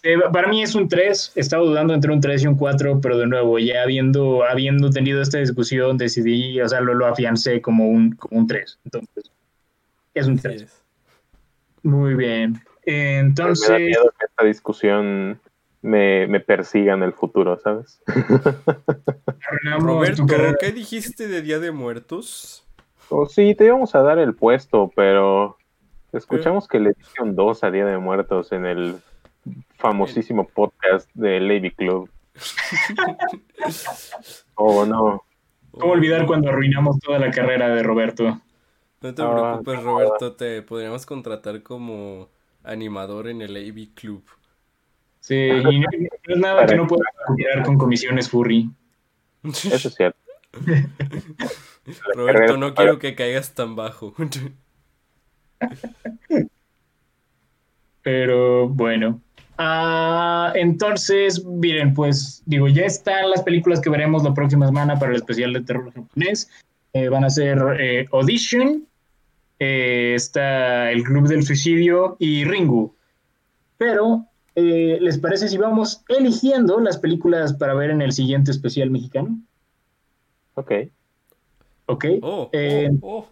Sí, para mí es un 3, estaba dudando entre un 3 y un 4, pero de nuevo, ya habiendo, habiendo tenido esta discusión, decidí, o sea, lo, lo afiancé como un, como un 3. Entonces, es un Así 3. es. Muy bien. Me da Entonces, miedo que esta discusión me, me persiga en el futuro, ¿sabes? Roberto. ¿qué dijiste de Día de Muertos? O sí, te íbamos a dar el puesto, pero escuchamos que le dieron dos a Día de Muertos en el famosísimo podcast de Lady Club. Oh, no. ¿Cómo olvidar cuando arruinamos toda la carrera de Roberto? No te Ah, preocupes, Roberto, te podríamos contratar como animador en el AV Club. Sí, y no, no es nada que no pueda recuperar con comisiones furry. Eso es cierto. Roberto, no quiero que caigas tan bajo. Pero bueno. Ah, entonces, miren, pues digo, ya están las películas que veremos la próxima semana para el especial de terror japonés. Eh, van a ser eh, Audition, eh, está El Club del Suicidio y Ringu. Pero, eh, ¿les parece si vamos eligiendo las películas para ver en el siguiente especial mexicano? Ok. ¿Ok? Oh, Eh, oh, oh.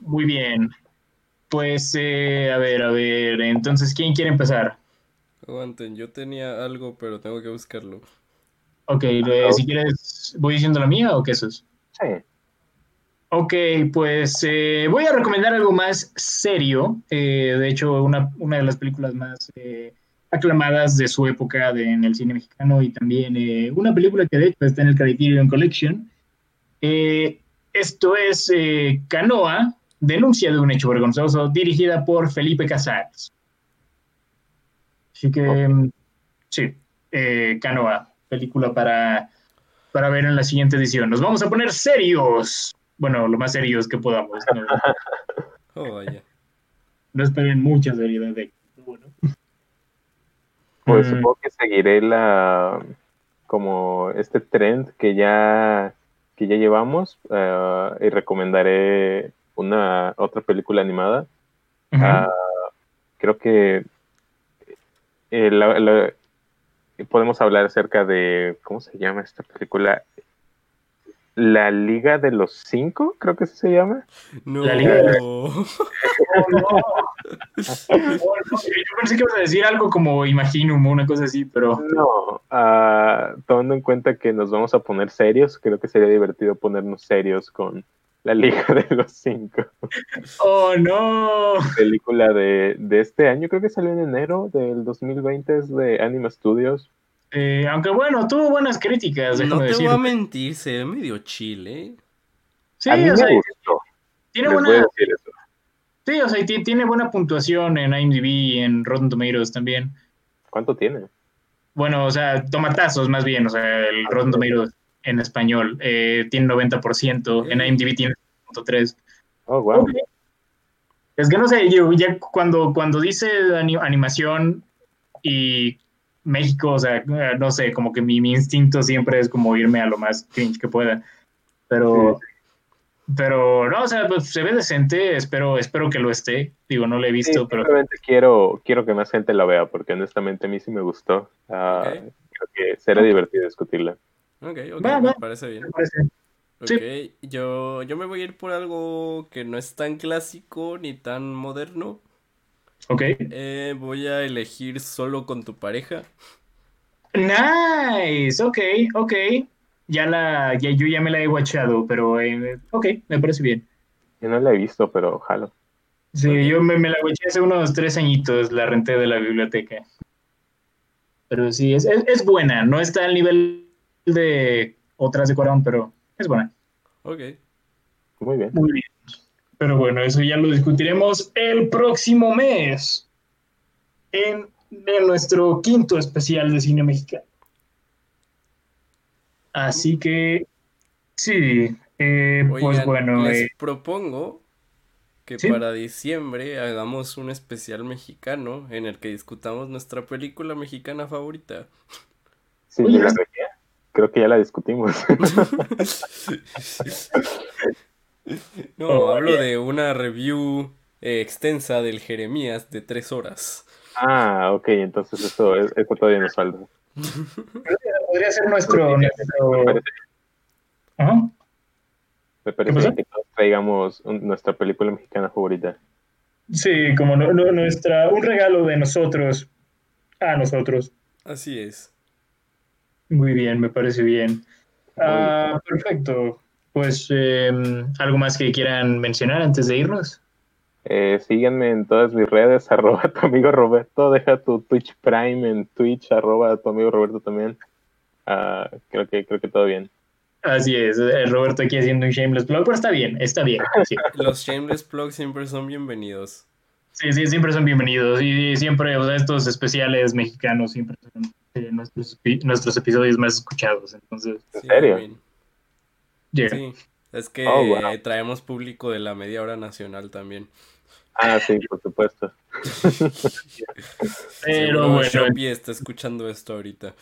Muy bien. Pues, eh, a ver, a ver, entonces, ¿quién quiere empezar? Aguanten, yo tenía algo, pero tengo que buscarlo. Ok, eh, si quieres, ¿voy diciendo la mía o qué eso es? Sí. Ok, pues eh, voy a recomendar algo más serio. eh, de hecho, una, una de las películas más eh, aclamadas de su época de- en el cine mexicano y también eh, una película que de hecho está en el Criterion Collection. Eh, esto es eh, Canoa, denuncia de un hecho vergonzoso, dirigida por Felipe Casals. Así que, mm, sí, eh, Canoa, película para, para ver en la siguiente edición. Nos vamos a poner serios. Bueno, lo más serios que podamos. No, Oh, vaya. No esperen mucha seriedad de bueno. Pues Mm. supongo que seguiré la como este trend que ya que ya llevamos eh, y recomendaré una otra película animada. Ah, creo que eh, la- la- podemos hablar acerca de cómo se llama esta película. La Liga de los Cinco, creo que se llama. No. La Liga de la- Oh, no. Oh, no, Yo pensé que ibas a decir algo como Imaginum o una cosa así, pero No, ah, tomando en cuenta que nos vamos a poner serios, creo que sería divertido ponernos serios con La Liga de los Cinco. ¡Oh, no! Película de, de este año, creo que salió en enero del 2020, es de Anima Studios. Eh, aunque bueno, tuvo buenas críticas, No te decir. voy a mentir, se ve medio chile. Sí, a mí o me sea, gustó, tiene les buena, decir eso. sí, o sea, tiene buena puntuación en IMDb y en Rotten Tomatoes también. ¿Cuánto tiene? Bueno, o sea, tomatazos más bien, o sea, el Rotten Tomatoes en español eh, tiene 90%, en IMDb tiene 0.3. Oh, wow. Es que no sé, yo ya cuando, cuando dice ani- animación y México, o sea, no sé, como que mi, mi instinto siempre es como irme a lo más cringe que pueda. Pero, pero no, o sea, pues, se ve decente, espero, espero que lo esté. Digo, no lo he Sí, visto, pero simplemente quiero, quiero que más gente la vea, porque honestamente a mí sí me gustó. Ah. Creo que será divertido discutirla. Ok, ok, Va, me va. parece bien. me parece. Sí. Ok, yo, yo me voy a ir por algo que no es tan clásico ni tan moderno. Ok. Eh, voy a elegir solo con tu pareja. Nice, ok, ok. Ya la, ya, yo ya me la he watchado, pero eh, ok, me parece bien. Yo no la he visto, pero ojalá. Sí, yo me, me la watché hace unos tres añitos, la renté de la biblioteca. Pero sí, es, es, es buena, no está al nivel de otras de Corón, pero es buena. Ok. Muy bien. Muy bien. Pero bueno, eso ya lo discutiremos el próximo mes en, en nuestro quinto especial de cine mexicano. Así que, sí, eh, pues bueno, les eh, propongo que Sí. para diciembre hagamos un especial mexicano en el que discutamos nuestra película mexicana favorita. Sí, Oye, la. Creo que ya la discutimos. No, Oh, hablo de una review eh, extensa del Jeremías de tres horas. ah, ok, entonces eso, eso todavía nos falta. podría ser nuestro... Me nuestro- Ajá. me parece que todos traigamos un- nuestra película mexicana favorita. Sí, como no- no- nuestra, un regalo de nosotros a nosotros. Así es. Muy bien, me parece bien. Ah, perfecto. Pues, em, ¿algo más que quieran mencionar antes de irnos? Eh, síganme en todas mis redes, arroba tu amigo Roberto, deja tu Twitch Prime en Twitch, arroba tu amigo Roberto también. Ah, creo que creo que todo bien. Así es, eh, Roberto aquí haciendo un shameless plug, pero está bien, está bien. sí. Los shameless plugs siempre son bienvenidos. Sí, sí, siempre son bienvenidos y siempre, o sea, estos especiales mexicanos siempre son eh, nuestros, epi- nuestros episodios más escuchados. Entonces, ¿En Sí, serio? yeah. Sí, es que Oh, wow. traemos público de la media hora nacional también. Ah, sí, por supuesto. Pero bueno, Shopee está escuchando esto ahorita.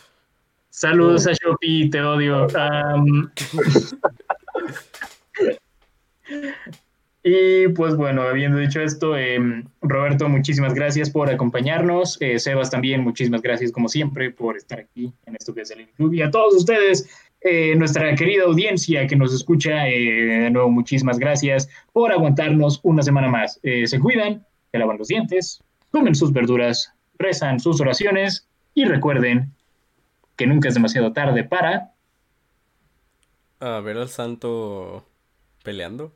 saludos a Shopee, te odio. Am, y pues bueno, habiendo dicho esto, em, Roberto, muchísimas gracias por acompañarnos. Eh, Sebas también, muchísimas gracias como siempre por estar aquí en esto que es el Club. Y a todos ustedes, eh, nuestra querida audiencia que nos escucha, eh, de nuevo, muchísimas gracias por aguantarnos una semana más. Se cuidan, se lavan los dientes, comen sus verduras, rezan sus oraciones y recuerden que nunca es demasiado tarde para... A ver al santo peleando.